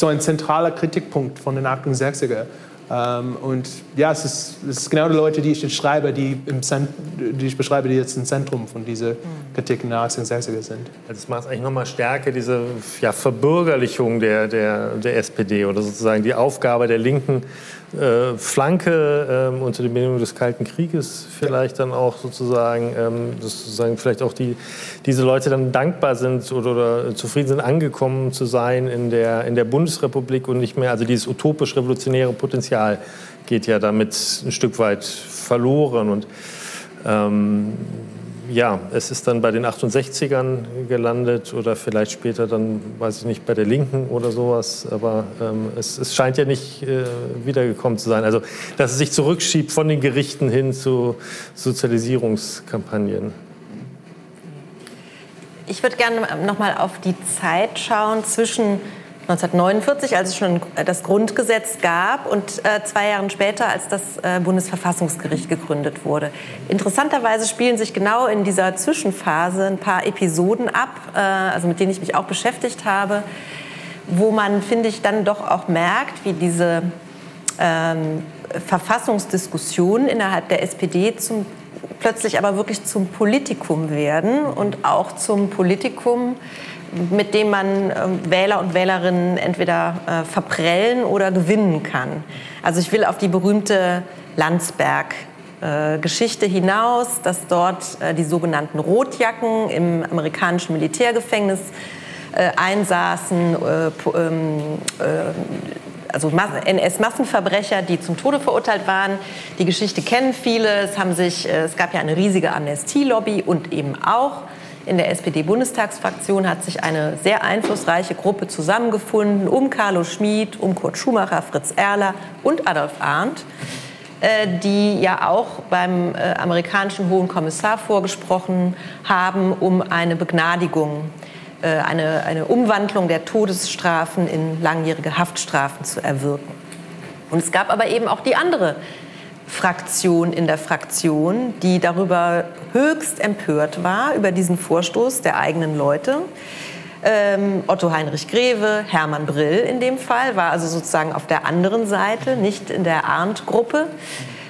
so ein zentraler Kritikpunkt von den 68er. Ähm, und ja, es ist, es ist, genau die Leute, die ich jetzt schreibe, die, im Zent die ich beschreibe, die jetzt im Zentrum von dieser Kritik in den 68er sind. Also es macht eigentlich nochmal stärker diese ja, Verbürgerlichung der, der, der SPD oder sozusagen die Aufgabe der Linken, äh, Flanke ähm, unter den Bedingungen des Kalten Krieges vielleicht dann auch sozusagen, ähm, sozusagen vielleicht auch die, diese Leute dann dankbar sind oder, oder, zufrieden sind, angekommen zu sein in der, in der Bundesrepublik und nicht mehr, also dieses utopisch-revolutionäre Potenzial geht ja damit ein Stück weit verloren und ähm, ja, es ist dann bei den 68ern gelandet oder vielleicht später dann, weiß ich nicht, bei der Linken oder sowas. Aber ähm, es, es, scheint ja nicht äh, wiedergekommen zu sein. Also, dass es sich zurückschiebt von den Gerichten hin zu Sozialisierungskampagnen. Ich würde gerne noch mal auf die Zeit schauen zwischen 1949, als es schon das Grundgesetz gab und äh, zwei Jahre später, als das äh, Bundesverfassungsgericht gegründet wurde. Interessanterweise spielen sich genau in dieser Zwischenphase ein paar Episoden ab, äh, also mit denen ich mich auch beschäftigt habe, wo man, finde ich, dann doch auch merkt, wie diese ähm, Verfassungsdiskussionen innerhalb der SPD zum, plötzlich aber wirklich zum Politikum werden und auch zum Politikum, mit dem man ähm, Wähler und Wählerinnen entweder äh, verprellen oder gewinnen kann. Also ich will auf die berühmte Landsberg-Geschichte hinaus, dass dort äh, die sogenannten Rotjacken im amerikanischen Militärgefängnis äh, einsaßen, ähm, also NS-Massenverbrecher, die zum Tode verurteilt waren. Die Geschichte kennen viele. Es, haben sich, es gab ja eine riesige Amnestie-Lobby und eben auch in der SPD-Bundestagsfraktion hat sich eine sehr einflussreiche Gruppe zusammengefunden um Carlo Schmid, um Kurt Schumacher, Fritz Erler und Adolf Arndt, äh, die ja auch beim äh, amerikanischen Hohen Kommissar vorgesprochen haben, um eine Begnadigung, äh, eine, eine Umwandlung der Todesstrafen in langjährige Haftstrafen zu erwirken. Und es gab aber eben auch die andere Fraktion in der Fraktion, die darüber höchst empört war, über diesen Vorstoß der eigenen Leute. Ähm, Otto Heinrich Greve, Hermann Brill in dem Fall, war also sozusagen auf der anderen Seite, nicht in der Arndt-Gruppe.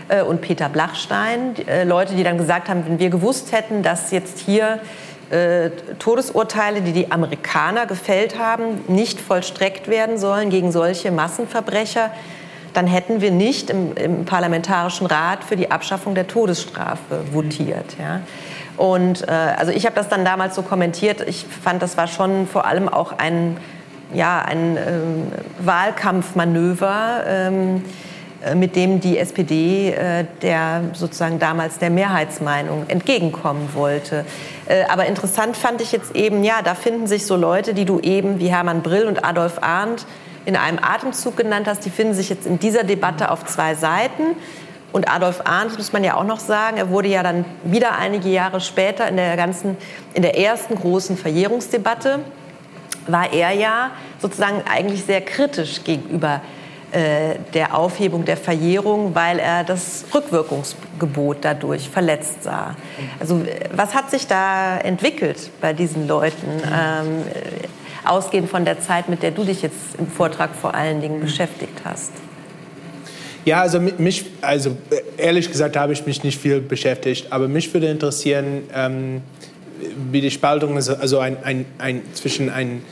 Äh, und Peter Blachstein, äh, Leute, die dann gesagt haben, wenn wir gewusst hätten, dass jetzt hier äh, Todesurteile, die die Amerikaner gefällt haben, nicht vollstreckt werden sollen gegen solche Massenverbrecher, dann hätten wir nicht im, im, Parlamentarischen Rat für die Abschaffung der Todesstrafe votiert. Ja. Und äh, also ich habe das dann damals so kommentiert. Ich fand, das war schon vor allem auch ein, ja, ein ähm, Wahlkampfmanöver. Ähm, äh, mit dem die SPD äh, der sozusagen damals der Mehrheitsmeinung entgegenkommen wollte. Äh, aber interessant fand ich jetzt eben, ja, da finden sich so Leute, die du eben wie Hermann Brill und Adolf Arndt in einem Atemzug genannt hast, die finden sich jetzt in dieser Debatte auf zwei Seiten. Und Adolf Arndt, muss man ja auch noch sagen, er wurde ja dann wieder einige Jahre später in der ganzen, in der ersten großen Verjährungsdebatte, war er ja sozusagen eigentlich sehr kritisch gegenüber äh, der Aufhebung der Verjährung, weil er das Rückwirkungsgebot dadurch verletzt sah. Also was hat sich da entwickelt bei diesen Leuten? Ähm, ausgehend von der Zeit, mit der du dich jetzt im Vortrag vor allen Dingen beschäftigt hast? Ja, also mich, also ehrlich gesagt habe ich mich nicht viel beschäftigt, aber mich würde interessieren, ähm, wie die Spaltung ist, also ein, ein, ein, zwischen ein,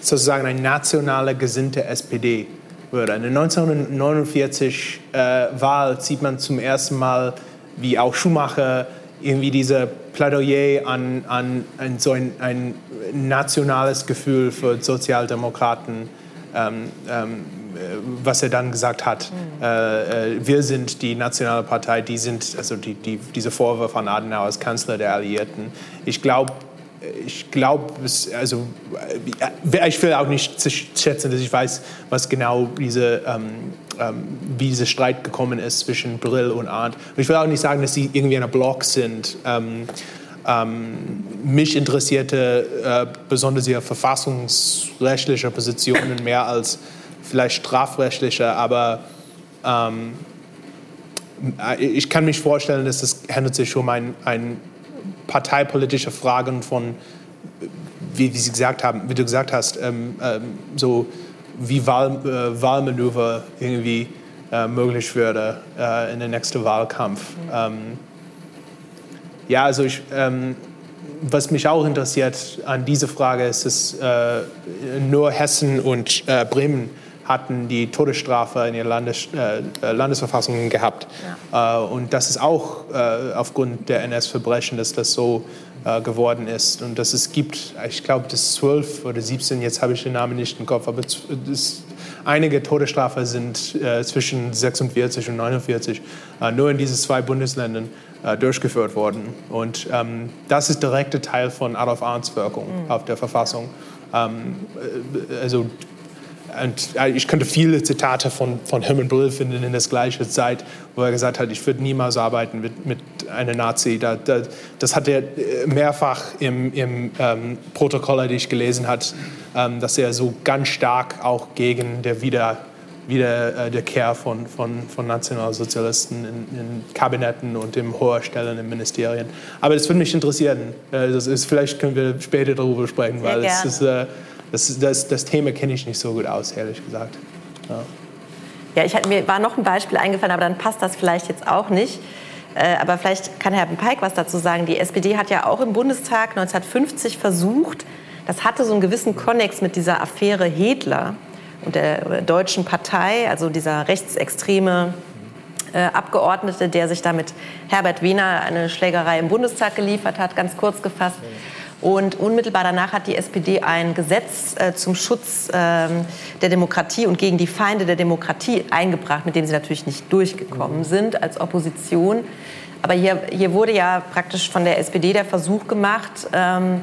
sozusagen eine nationale gesinnte SPD würde. In der 1949 äh, Wahl sieht man zum ersten Mal, wie auch Schumacher irgendwie diese Plädoyer an, an, an so ein, ein, nationales Gefühl für Sozialdemokraten, ähm, ähm, was er dann gesagt hat. Mhm. Äh, äh, wir sind die nationale Partei, die sind, also die, die, diese Vorwürfe an Adenauer als Kanzler der Alliierten. Ich glaube, ich glaube, also äh, ich will auch nicht schätzen, dass ich weiß, was genau diese, ähm, ähm, wie dieser Streit gekommen ist zwischen Brill und Arndt. Und ich will auch nicht sagen, dass sie irgendwie ein Block sind. Ähm, ähm, mich interessierte äh, besonders ihre verfassungsrechtliche Positionen mehr als vielleicht strafrechtliche, aber ähm, äh, ich kann mich vorstellen, dass es handelt sich um ein, ein parteipolitische Fragen von, wie, wie, Sie gesagt haben, wie du gesagt hast, ähm, ähm, so wie Wahl, äh, Wahlmanöver irgendwie äh, möglich würde äh, in den nächsten Wahlkampf. Mhm. Ähm, ja, also ich, ähm, was mich auch interessiert an dieser Frage ist, dass äh, nur Hessen und äh, Bremen hatten die Todesstrafe in ihren Landes, äh, Landesverfassungen gehabt. Ja. Äh, und das ist auch äh, aufgrund der NS-Verbrechen, dass das so äh, geworden ist. Und dass es gibt, ich glaube, das 12 oder 17, jetzt habe ich den Namen nicht im Kopf, aber das, einige Todesstrafen sind äh, zwischen 46 und 49 äh, nur in diesen zwei Bundesländern durchgeführt worden. Und ähm, das ist direkter Teil von Adolf Arndts Wirkung mhm. auf der Verfassung. Ähm, also und ich könnte viele Zitate von, von Herman Brill finden in der gleichen Zeit, wo er gesagt hat, ich würde niemals arbeiten mit, mit einer Nazi. Da, da, das hat er äh, mehrfach im, im ähm, Protokoll, die ich gelesen habe, ähm, dass er so ganz stark auch gegen der Wieder, wieder äh, von, von, von Nationalsozialisten in, in, Kabinetten und in hohen Stellen in Ministerien. Aber das würde mich interessieren. Äh, das ist, vielleicht können wir später darüber sprechen, weil es ist... Äh, das, das, das Thema kenne ich nicht so gut aus, ehrlich gesagt. Ja. Ja, ich, mir war noch ein Beispiel eingefallen, aber dann passt das vielleicht jetzt auch nicht. Äh, aber vielleicht kann Herr Peik was dazu sagen. Die SPD hat ja auch im Bundestag 1950 versucht, das hatte so einen gewissen Konnex mit dieser Affäre Hedler und der Deutschen Partei, also dieser rechtsextreme äh, Abgeordnete, der sich da mit Herbert Wehner eine Schlägerei im Bundestag geliefert hat, ganz kurz gefasst. Und unmittelbar danach hat die SPD ein Gesetz äh, zum Schutz ähm, der Demokratie und gegen die Feinde der Demokratie eingebracht, mit dem sie natürlich nicht durchgekommen sind als Opposition. aber hier, hier wurde ja praktisch von der SPD der Versuch gemacht, ähm,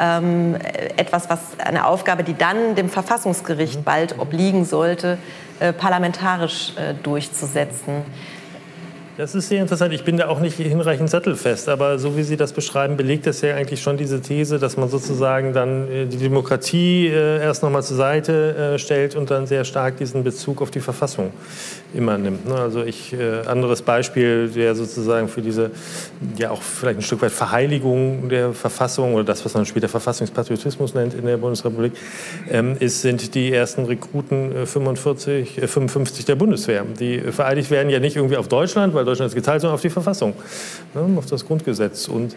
ähm, etwas, was eine Aufgabe, die dann dem Verfassungsgericht bald obliegen sollte, äh, parlamentarisch äh, durchzusetzen. Das ist sehr interessant. Ich bin da auch nicht hinreichend sattelfest, aber so wie Sie das beschreiben, belegt das ja eigentlich schon diese These, dass man sozusagen dann äh, die Demokratie äh, erst nochmal zur Seite äh, stellt und dann sehr stark diesen Bezug auf die Verfassung immer nimmt. Ne? Also ich, anderes Beispiel, der sozusagen für diese, ja auch vielleicht ein Stück weit Verheiligung der Verfassung oder das, was man später Verfassungspatriotismus nennt in der Bundesrepublik, ähm, ist, sind die ersten Rekruten 45, 55 der Bundeswehr. Die vereidigt werden ja nicht irgendwie auf Deutschland, weil Deutschland ist geteilt, sondern auf die Verfassung, ne, auf das Grundgesetz. Und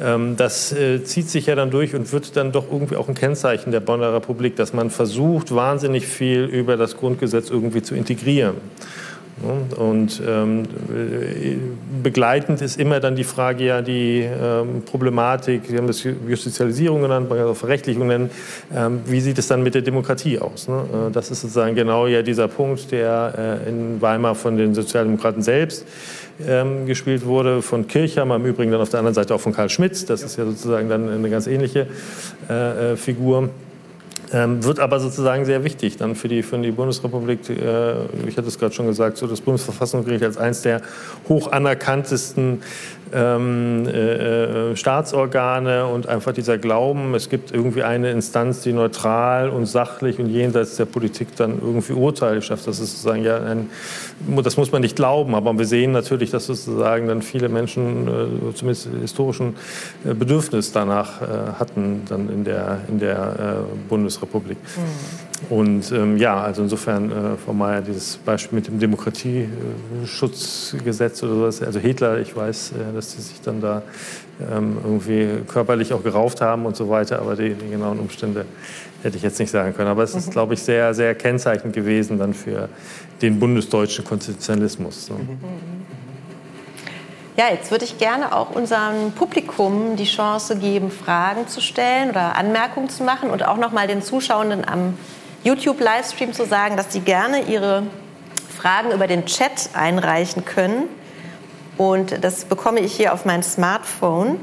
ähm, das äh, zieht sich ja dann durch und wird dann doch irgendwie auch ein Kennzeichen der Bonner Republik, dass man versucht, wahnsinnig viel über das Grundgesetz irgendwie zu integrieren. Und ähm, begleitend ist immer dann die Frage, ja, die ähm, Problematik, Sie haben das Justizialisierung genannt, man kann es auch Verrechtlichung nennen, ähm, wie sieht es dann mit der Demokratie aus? Ne? Äh, das ist sozusagen genau ja dieser Punkt, der äh, in Weimar von den Sozialdemokraten selbst ähm, gespielt wurde, von Kirchhammer, im Übrigen dann auf der anderen Seite auch von Karl Schmitz, das ist ja sozusagen dann eine ganz ähnliche äh, äh Figur. Ähm, wird aber sozusagen sehr wichtig dann für die, für die Bundesrepublik. Äh, ich hatte es gerade schon gesagt, so das Bundesverfassungsgericht als eines der hoch anerkanntesten ähm, äh, äh, Staatsorgane und einfach dieser Glauben, es gibt irgendwie eine Instanz, die neutral und sachlich und jenseits der Politik dann irgendwie Urteile schafft. Das ist sozusagen ja ein, das muss man nicht glauben, aber wir sehen natürlich, dass sozusagen dann viele Menschen äh, zumindest historischen äh, Bedürfnis danach äh, hatten dann in der, in der äh, Bundesrepublik. Mhm. Und ähm, ja, also insofern, äh, Frau Mayer, dieses Beispiel mit dem Demokratieschutzgesetz oder sowas, also Hitler, ich weiß, äh, dass sie sich dann da ähm, irgendwie körperlich auch gerauft haben und so weiter, aber die, die, genauen Umstände hätte ich jetzt nicht sagen können. Aber es ist, mhm. glaube ich, sehr, sehr kennzeichnend gewesen dann für den bundesdeutschen Konstitutionalismus. So. Mhm. Ja, jetzt würde ich gerne auch unserem Publikum die Chance geben, Fragen zu stellen oder Anmerkungen zu machen und auch noch mal den Zuschauenden am YouTube-Livestream zu sagen, dass Sie gerne Ihre Fragen über den Chat einreichen können. Und das bekomme ich hier auf mein Smartphone.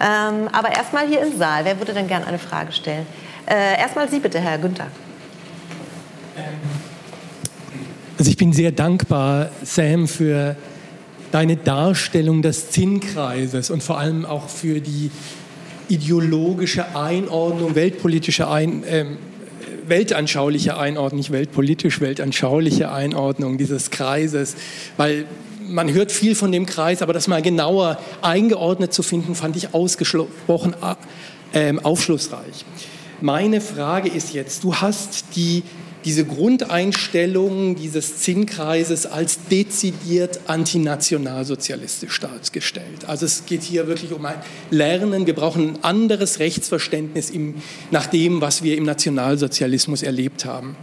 Ähm, aber erstmal hier im Saal. Wer würde denn gerne eine Frage stellen? Äh, erstmal Sie bitte, Herr Günther. Also ich bin sehr dankbar, Sam, für deine Darstellung des Zinnkreises und vor allem auch für die ideologische Einordnung, weltpolitische Einordnung. ähm, weltanschauliche Einordnung, nicht weltpolitisch, weltanschauliche Einordnung dieses Kreises, weil man hört viel von dem Kreis, aber das mal genauer eingeordnet zu finden, fand ich ausgesprochen äh, aufschlussreich. Meine Frage ist jetzt, du hast die diese Grundeinstellung dieses Zinnkreises als dezidiert antinationalsozialistisch dargestellt. Also es geht hier wirklich um ein Lernen. Wir brauchen ein anderes Rechtsverständnis im, nach dem, was wir im Nationalsozialismus erlebt haben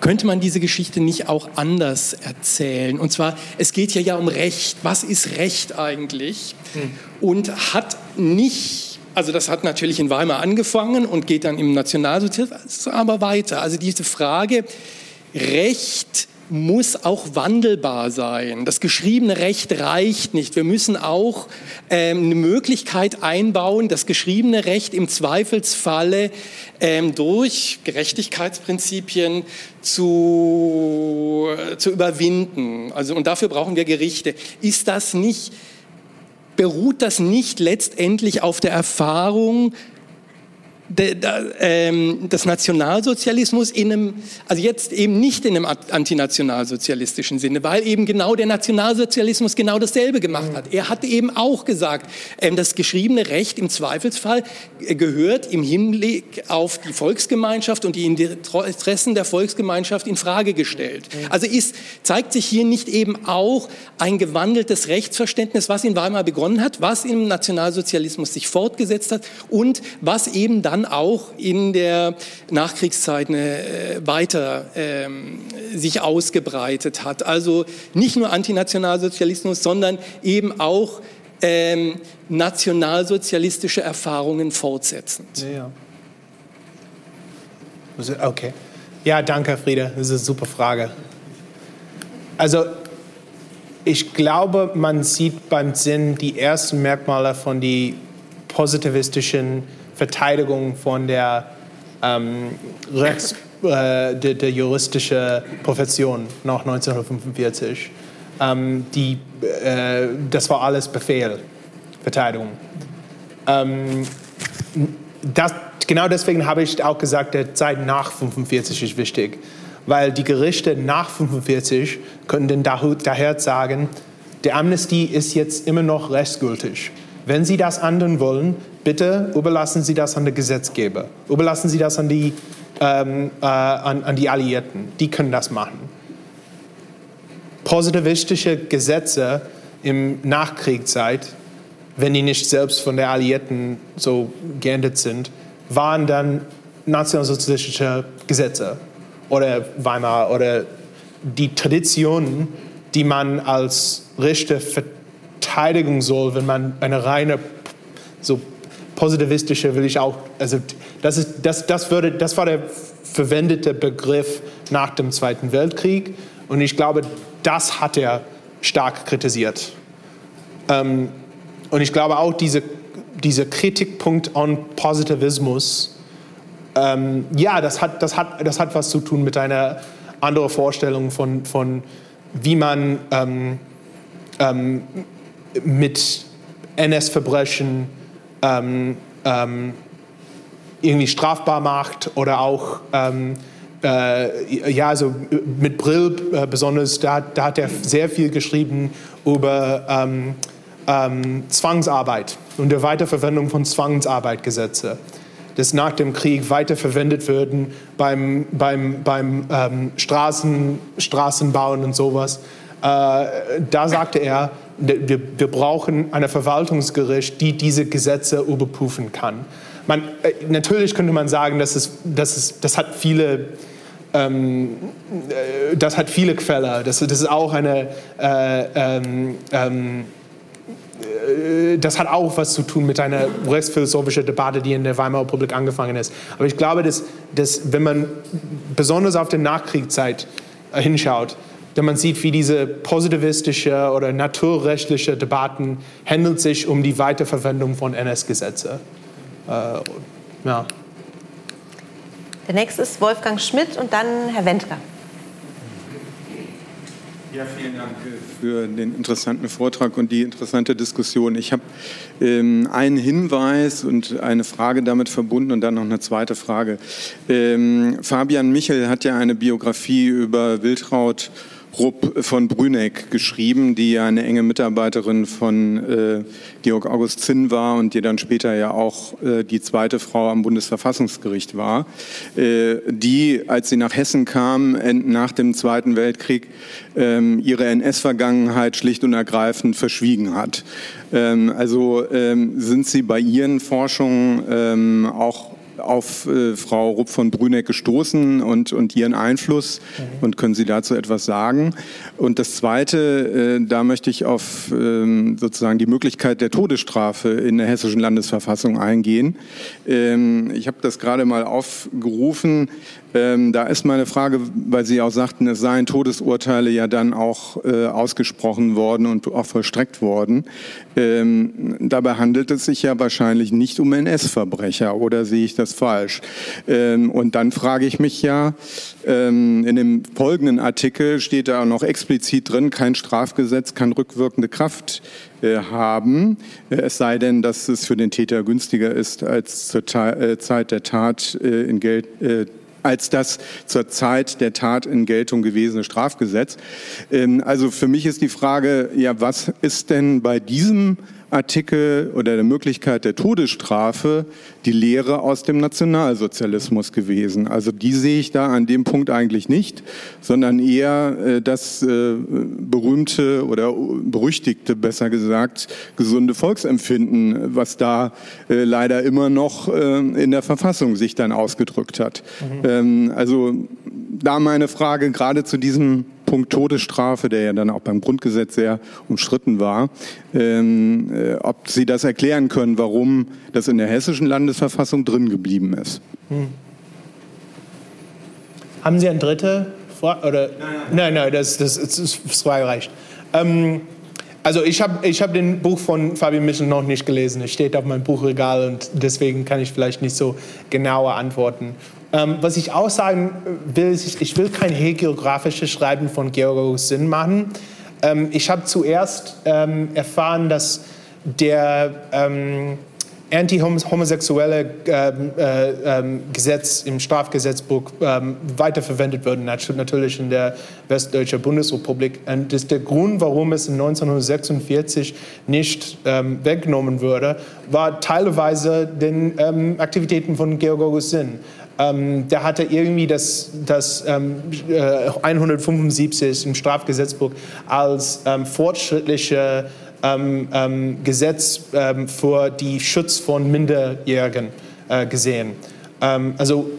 könnte man diese Geschichte nicht auch anders erzählen? Und zwar, es geht ja ja um Recht. Was ist Recht eigentlich? Hm. Und hat nicht also das hat natürlich in Weimar angefangen und geht dann im Nationalsozialismus aber weiter. Also diese Frage, Recht muss auch wandelbar sein. Das geschriebene Recht reicht nicht. Wir müssen auch ähm, eine Möglichkeit einbauen, das geschriebene Recht im Zweifelsfalle ähm, durch Gerechtigkeitsprinzipien zu, zu überwinden. Also, und dafür brauchen wir Gerichte. Ist das nicht beruht das nicht letztendlich auf der Erfahrung ähm, des Nationalsozialismus in einem, also jetzt eben nicht in einem antinationalsozialistischen Sinne, weil eben genau der Nationalsozialismus genau dasselbe gemacht hat. Er hat eben auch gesagt, ähm, das geschriebene Recht im Zweifelsfall äh, gehört im Hinblick auf die Volksgemeinschaft und die Interessen der Volksgemeinschaft in Frage gestellt. Also ist, zeigt sich hier nicht eben auch ein gewandeltes Rechtsverständnis, was in Weimar begonnen hat, was im Nationalsozialismus sich fortgesetzt hat und was eben dann dann auch in der Nachkriegszeit eine, äh, weiter ähm, sich ausgebreitet hat. Also nicht nur Antinationalsozialismus, sondern eben auch ähm, nationalsozialistische Erfahrungen fortsetzend. Ja, ja. Okay. Ja, danke, Friede. Das ist eine super Frage. Also ich glaube, man sieht beim Sinn die ersten Merkmale von der positivistischen Verteidigung von der ähm, Rechts, äh, der, der juristischen Profession nach 1945. Ähm, die, äh, das war alles Befehl, Verteidigung. Ähm, das, genau deswegen habe ich auch gesagt, der Zeit nach 45 ist wichtig, weil die Gerichte nach 45 können daher sagen, der Amnestie ist jetzt immer noch rechtsgültig. Wenn Sie das ändern wollen, bitte überlassen Sie das an den Gesetzgeber, überlassen Sie das an die, ähm, äh, an, an die Alliierten. Die können das machen. Positivistische Gesetze im Nachkriegszeit, wenn die nicht selbst von der Alliierten so geändert sind, waren dann nationalsozialistische Gesetze oder Weimar oder die Traditionen, die man als Richter verteidigen soll, wenn man eine reine so positivistische will ich auch, also das, ist, das, das, würde, das war der verwendete Begriff nach dem Zweiten Weltkrieg und ich glaube, das hat er stark kritisiert. Ähm, und ich glaube auch, dieser diese Kritikpunkt an Positivismus, ähm, ja, das hat, das, hat, das hat was zu tun mit einer anderen Vorstellung von, von wie man ähm, ähm, mit NS-Verbrechen ähm, ähm, irgendwie strafbar macht oder auch ähm, äh, ja, also mit Brill äh, besonders, da, da, hat er sehr viel geschrieben über ähm, ähm, Zwangsarbeit und der Weiterverwendung von Zwangsarbeitgesetze, das nach dem Krieg weiterverwendet würden beim, beim, beim ähm, Straßen, Straßenbauen und sowas. Äh, da sagte er, wir, wir brauchen ein Verwaltungsgericht, die diese Gesetze überprüfen kann. Man, äh, natürlich könnte man sagen, dass es, dass es, das hat viele ähm, äh, das hat viele Quellen. Das, das ist auch eine äh, ähm, ähm, äh, das hat auch was zu tun mit einer rechtsphilosophischen Debatte, die in der Weimarer Republik angefangen ist. Aber ich glaube, dass, dass wenn man besonders auf die Nachkriegszeit hinschaut, denn man sieht, wie diese positivistische oder naturrechtliche Debatten handelt sich um die Weiterverwendung von NS-Gesetze. Äh, ja. Der nächste ist Wolfgang Schmidt und dann Herr Wendker. Ja, vielen Dank für den interessanten Vortrag und die interessante Diskussion. Ich habe ähm, einen Hinweis und eine Frage damit verbunden und dann noch eine zweite Frage. Ähm, Fabian Michel hat ja eine Biografie über Wiltraud Rupp von Brüneck geschrieben, die ja eine enge Mitarbeiterin von äh, Georg August Zinn war und die dann später ja auch äh, die zweite Frau am Bundesverfassungsgericht war, äh, die, als sie nach Hessen kam, nach dem Zweiten Weltkrieg, ähm, ihre NS-Vergangenheit schlicht und ergreifend verschwiegen hat. Ähm, also ähm, sind Sie bei Ihren Forschungen auch auf äh, Frau Rupp von Brüneck gestoßen und, und ihren Einfluss mhm. und können Sie dazu etwas sagen? Und das Zweite, äh, da möchte ich auf ähm, sozusagen die Möglichkeit der Todesstrafe in der hessischen Landesverfassung eingehen. Ähm, ich habe das gerade mal aufgerufen. Ähm, da ist meine Frage, weil Sie auch sagten, es seien Todesurteile ja dann auch äh, ausgesprochen worden und auch vollstreckt worden. Ähm, dabei handelt es sich ja wahrscheinlich nicht um NS-Verbrecher oder sehe ich das falsch? Ähm, und dann frage ich mich ja, ähm, in dem folgenden Artikel steht da noch explizit drin, kein Strafgesetz kann rückwirkende Kraft äh, haben, äh, es sei denn, dass es für den Täter günstiger ist als zur äh, Zeit der Tat in Geld als das zur Zeit der Tat in Geltung gewesene Strafgesetz. Ähm, also für mich ist die Frage, ja, was ist denn bei diesem Artikel oder der Möglichkeit der Todesstrafe die Lehre aus dem Nationalsozialismus gewesen. Also die sehe ich da an dem Punkt eigentlich nicht, sondern eher äh, das äh, berühmte oder berüchtigte, besser gesagt, gesunde Volksempfinden, was da äh, leider immer noch in der Verfassung sich dann ausgedrückt hat. Mhm. Ähm, also da meine Frage gerade zu diesem Punkt Todesstrafe, der ja dann auch beim Grundgesetz sehr umstritten war, ähm, äh, ob Sie das erklären können, warum das in der hessischen Landesverfassung drin geblieben ist. Hm. Haben Sie ein dritte? Oder? Nein, nein, nein das, das, das, das reicht. Ähm, also ich habe ich hab den Buch von Fabian Michel noch nicht gelesen. Es steht auf meinem Buchregal und deswegen kann ich vielleicht nicht so genaue antworten. Ähm, was ich auch sagen will, ist, ich will kein hegeografisches Schreiben von Georg Sinn machen. Ähm, ich habe zuerst ähm, erfahren, dass der ähm, anti-homosexuelle ähm, äh, ähm, Gesetz im Strafgesetzbuch ähm, weiterverwendet wird, natürlich in der Westdeutschen Bundesrepublik. Und das ist der Grund, warum es in 1946 nicht ähm, weggenommen wurde, war teilweise den ähm, Aktivitäten von Georg August Sinn. Ähm, der hatte irgendwie das, das ähm, äh, 175 im Strafgesetzbuch als ähm, fortschrittliche Gesetz ähm, für den Schutz von Minderjährigen äh, gesehen. Ähm, also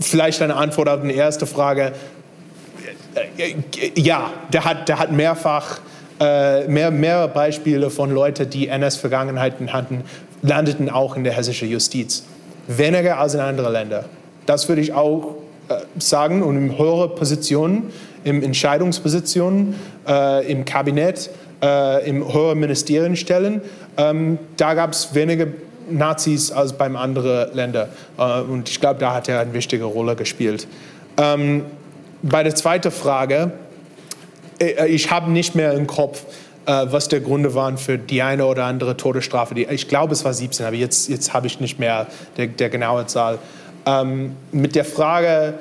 vielleicht eine Antwort auf die erste Frage. Äh, äh, ja, der hat, der hat mehrfach äh, mehr, mehrere Beispiele von Leuten, die NS-Vergangenheiten hatten, landeten auch in der hessischen Justiz. Weniger als in anderen Ländern. Das würde ich auch äh, sagen und in höhere Positionen, in Entscheidungspositionen, äh, im Kabinett äh, im höheren Ministerien stellen. Ähm, da gab es weniger Nazis als beim anderen Ländern. Äh, und ich glaube, da hat er eine wichtige Rolle gespielt. Ähm, bei der zweiten Frage, äh, ich habe nicht mehr im Kopf, äh, was der Gründe waren für die eine oder andere Todesstrafe. Ich glaube, es war 17, aber jetzt, jetzt habe ich nicht mehr der genaue Zahl. Ähm, mit der Frage,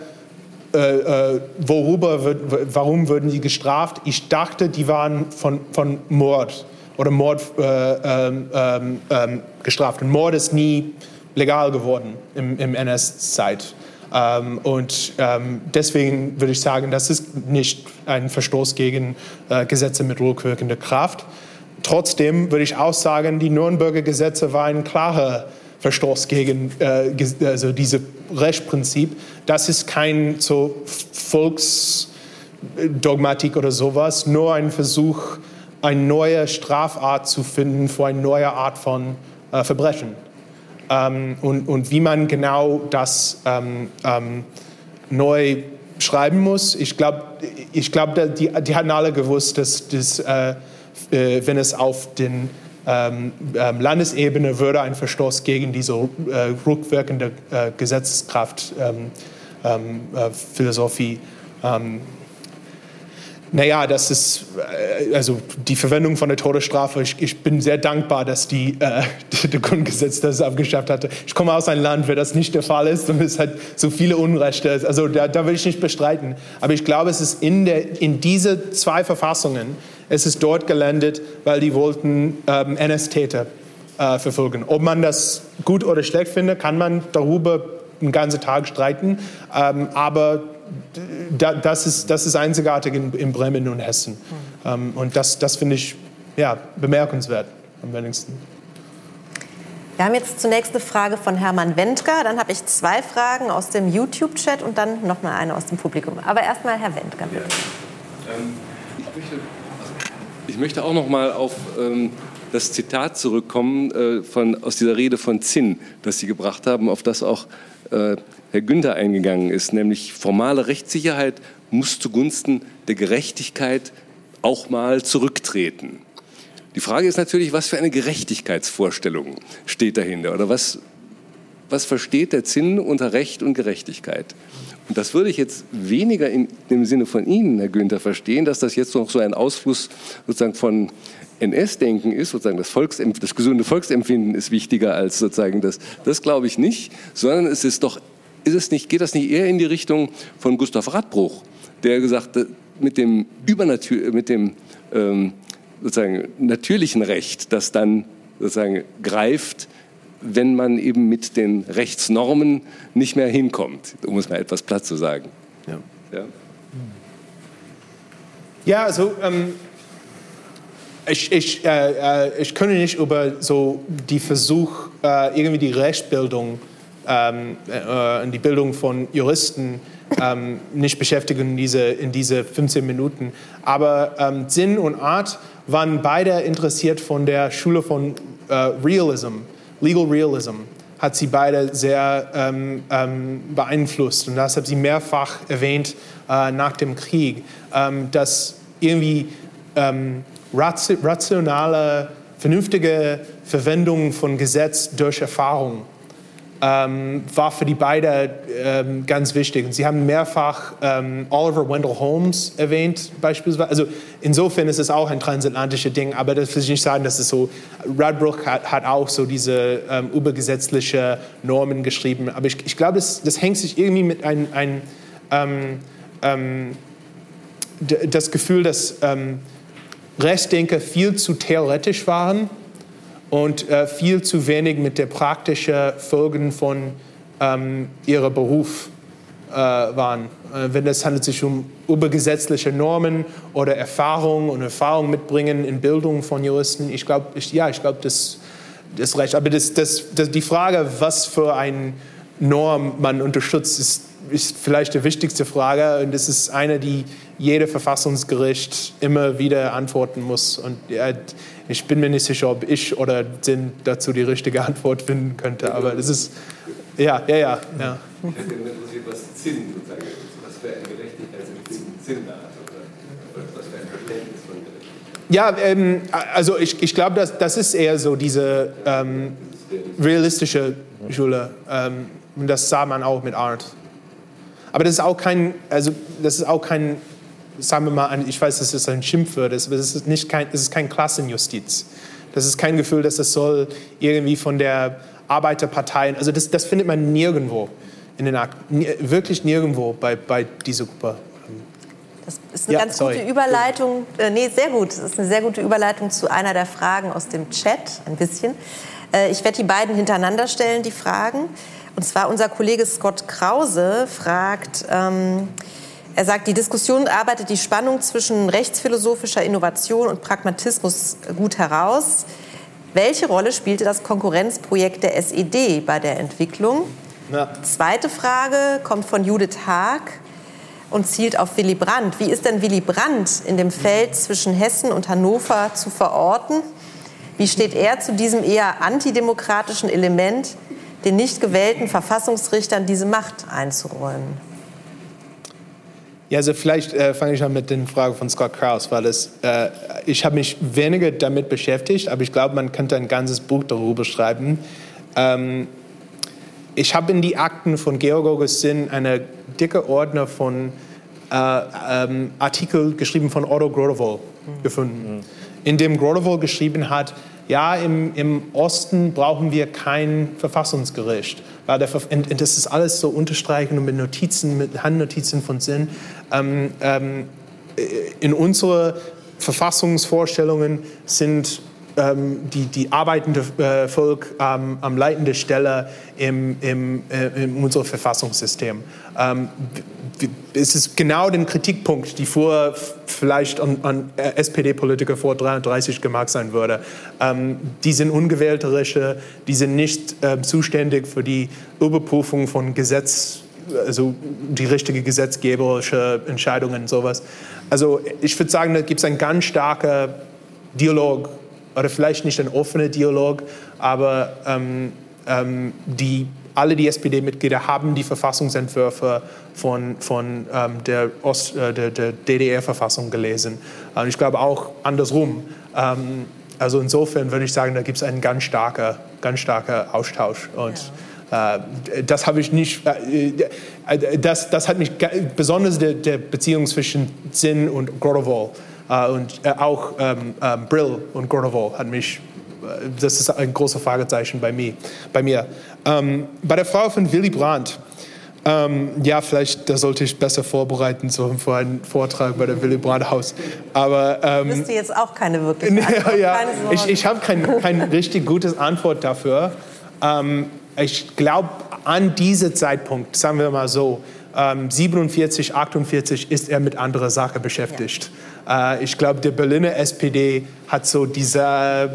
äh, äh, worüber, wird, warum würden die gestraft? Ich dachte, die waren von, von Mord oder Mord äh, ähm, ähm, ähm gestraft. Und Mord ist nie legal geworden im, im NS-Zeit. Ähm, und ähm, deswegen würde ich sagen, das ist nicht ein Verstoß gegen äh, Gesetze mit rückwirkender Kraft. Trotzdem würde ich auch sagen, die Nürnberger Gesetze waren klare Verstoß gegen äh, also diese Rechtsprinzip. Das ist kein so Volksdogmatik oder sowas, nur ein Versuch, eine neue Strafart zu finden für eine neue Art von äh, Verbrechen. Ähm, und, und wie man genau das ähm, ähm, neu schreiben muss, ich glaube, ich glaub, die, die hatten alle gewusst, dass, dass äh, äh wenn es auf den ähm, ähm, Landesebene würde ein Verstoß gegen diese äh, rückwirkende äh, ähm, äh, naja, das ist äh, also die Verwendung von der Todesstrafe. Ich, ich bin sehr dankbar, dass die, äh, der Grundgesetz das abgeschafft hatte. Ich komme aus einem Land, wo das nicht der Fall ist und es hat so viele Unrechte. Also da, da will ich nicht bestreiten. Aber ich glaube, es ist in, der, in diese zwei Verfassungen, es ist dort gelandet, weil die wollten ähm, NS-Täter äh, verfolgen. Ob man das gut oder schlecht findet, kann man darüber einen ganzen Tag streiten. Ähm, aber das, ist, das ist einzigartig in, in Bremen und Hessen. Mhm. und das, das finde ich ja, bemerkenswert am wenigsten. Wir haben jetzt zunächst eine Frage von Hermann Wendker, dann habe ich zwei Fragen aus dem YouTube-Chat und dann noch mal eine aus dem Publikum. Aber erstmal Herr Wendker. Bitte. Ja. Ähm, ich, möchte, ich, möchte, auch noch mal auf ähm, das Zitat zurückkommen äh, von, aus dieser Rede von Zinn, das Sie gebracht haben, auf das auch äh, Herr Günther eingegangen ist, nämlich formale Rechtssicherheit muss zugunsten der Gerechtigkeit auch mal zurücktreten. Die Frage ist natürlich, was für eine Gerechtigkeitsvorstellung steht dahinter oder was, was versteht der Zinn unter Recht und Gerechtigkeit? Und das würde ich jetzt weniger in dem Sinne von Ihnen, Herr Günther, verstehen, dass das jetzt noch so ein Ausfluss sozusagen von NS-Denken ist, sozusagen das, Volksempf das gesunde Volksempfinden ist wichtiger als sozusagen das, das glaube ich nicht, sondern es ist doch ist es nicht, geht das nicht eher in die Richtung von Gustav Radbruch, der gesagt hat, mit dem, Übernatür mit dem ähm, sozusagen natürlichen Recht, das dann sozusagen greift, wenn man eben mit den Rechtsnormen nicht mehr hinkommt, um es mal etwas platt zu sagen. Ja, ja? ja also ähm, ich, ich, äh, äh ich könnte nicht über so die Versuch, äh, irgendwie die Rechtsbildung ähm, äh, die Bildung von Juristen ähm, nicht beschäftigen in diese, in diese 15 Minuten. Aber ähm, Sinn und Art waren beide interessiert von der Schule von äh, Realism, Legal Realism hat sie beide sehr ähm, ähm, beeinflusst. Und das hat sie mehrfach erwähnt äh, nach dem Krieg, ähm, dass irgendwie ähm, rationale, vernünftige Verwendung von Gesetz durch Erfahrung ähm, war für die beiden ähm, ganz wichtig. Sie haben mehrfach ähm, Oliver Wendell Holmes erwähnt, beispielsweise. Also insofern ist es auch ein transatlantisches Ding, aber das will ich nicht sagen, dass es so, Radbruch hat, hat auch so diese ähm, übergesetzliche Normen geschrieben, aber ich, ich glaube, das, das hängt sich irgendwie mit ein, ein ähm, ähm, das Gefühl, dass Rechtsdenker viel zu theoretisch waren und äh, viel zu wenig mit der praktischen Folgen von ähm, ihrem Beruf äh, waren. Äh, wenn es handelt sich um übergesetzliche Normen oder Erfahrung und Erfahrung mitbringen in Bildung von Juristen, ich glaube, ja, ich glaube, das, das reicht. Aber das, das, das, die Frage, was für eine Norm man unterstützt, ist, ist vielleicht die wichtigste Frage und das ist eine, die jeder Verfassungsgericht immer wieder antworten muss. Und ich bin mir nicht sicher, ob ich oder Sinn dazu die richtige Antwort finden könnte. Aber das ist, ja, ja, ja. ja. Was Sinn für ein Gerechtigkeitsempfinden da hat. Was für ein Verständnis von ja, ähm, also ich, ich glaube, das, das ist eher so diese ähm, realistische Schule. Ähm, und das sah man auch mit Art. Aber das ist auch kein, also das ist auch kein sagen wir mal, ich weiß, dass es ein Schimpfwort ist, aber es ist, nicht kein, es ist kein Klassenjustiz. Das ist kein Gefühl, dass es soll irgendwie von der Arbeiterpartei, also das, das findet man nirgendwo in den Akten, wirklich nirgendwo bei, bei dieser Gruppe. Das ist eine ja, ganz sorry. gute Überleitung, äh, nee, sehr gut. Das ist eine sehr gute Überleitung zu einer der Fragen aus dem Chat, ein bisschen. Äh, ich werde die beiden hintereinander stellen, die Fragen. Und zwar unser Kollege Scott Krause fragt, ähm, er sagt, die Diskussion arbeitet die Spannung zwischen rechtsphilosophischer Innovation und Pragmatismus gut heraus. Welche Rolle spielte das Konkurrenzprojekt der SED bei der Entwicklung? Ja. Zweite Frage kommt von Judith Haag und zielt auf Willy Brandt. Wie ist denn Willy Brandt in dem Feld zwischen Hessen und Hannover zu verorten? Wie steht er zu diesem eher antidemokratischen Element, den nicht gewählten Verfassungsrichtern diese Macht einzuräumen? Ja, also vielleicht äh, fange ich an mit den Fragen von Scott Krauss, weil es, äh, ich habe mich weniger damit beschäftigt, aber ich glaube, man könnte ein ganzes Buch darüber schreiben. Ähm, ich habe in die Akten von Georg Augustin eine dicke Ordner von äh, ähm, Artikel geschrieben von Otto Grotewohl gefunden, mhm. in dem Grotewohl geschrieben hat, ja, im, im Osten brauchen wir kein Verfassungsgericht. Weil der, und das ist alles so unterstreichen und mit Notizen, mit Handnotizen von Sinn. Ähm, ähm, in unsere Verfassungsvorstellungen sind ähm, die, die arbeitende äh, Volk ähm, am leitenden Stelle im, im, äh, in unserem Verfassungssystem. Ähm, es ist genau der Kritikpunkt, die vor vielleicht an, an SPD-Politiker vor 33 gemacht sein würde. Ähm, die sind ungewählte Richter, die sind nicht äh, zuständig für die Überprüfung von Gesetz, also die richtige gesetzgeberische Entscheidungen und sowas. Also ich würde sagen, da gibt es einen ganz starken Dialog oder vielleicht nicht ein offener Dialog, aber ähm, ähm, die alle die SPD-Mitglieder haben die Verfassungsentwürfe von, von ähm, der, äh, der, der DDR-Verfassung gelesen. Und ich glaube auch andersrum. Ähm, also insofern würde ich sagen, da gibt es einen ganz starken, ganz starker Austausch. Und ja. äh, das habe ich nicht, äh, äh, das, das hat mich besonders der, der Beziehung zwischen Zinn und äh, und äh, auch ähm, ähm, Brill und Grotewohl hat mich das ist ein großes Fragezeichen bei mir. Bei, mir. Ähm, bei der Frau von Willy Brandt, ähm, ja, vielleicht da sollte ich besser vorbereiten so für einen Vortrag bei der Willy Brandt Haus. Aber ähm, du jetzt auch keine wirkliche Antwort. ja, ich, ich habe kein, kein richtig gutes Antwort dafür. Ähm, ich glaube, an diesem Zeitpunkt, sagen wir mal so, 47, ähm, 48 ist er mit anderer Sache beschäftigt. Ja. Äh, ich glaube, der Berliner SPD hat so diese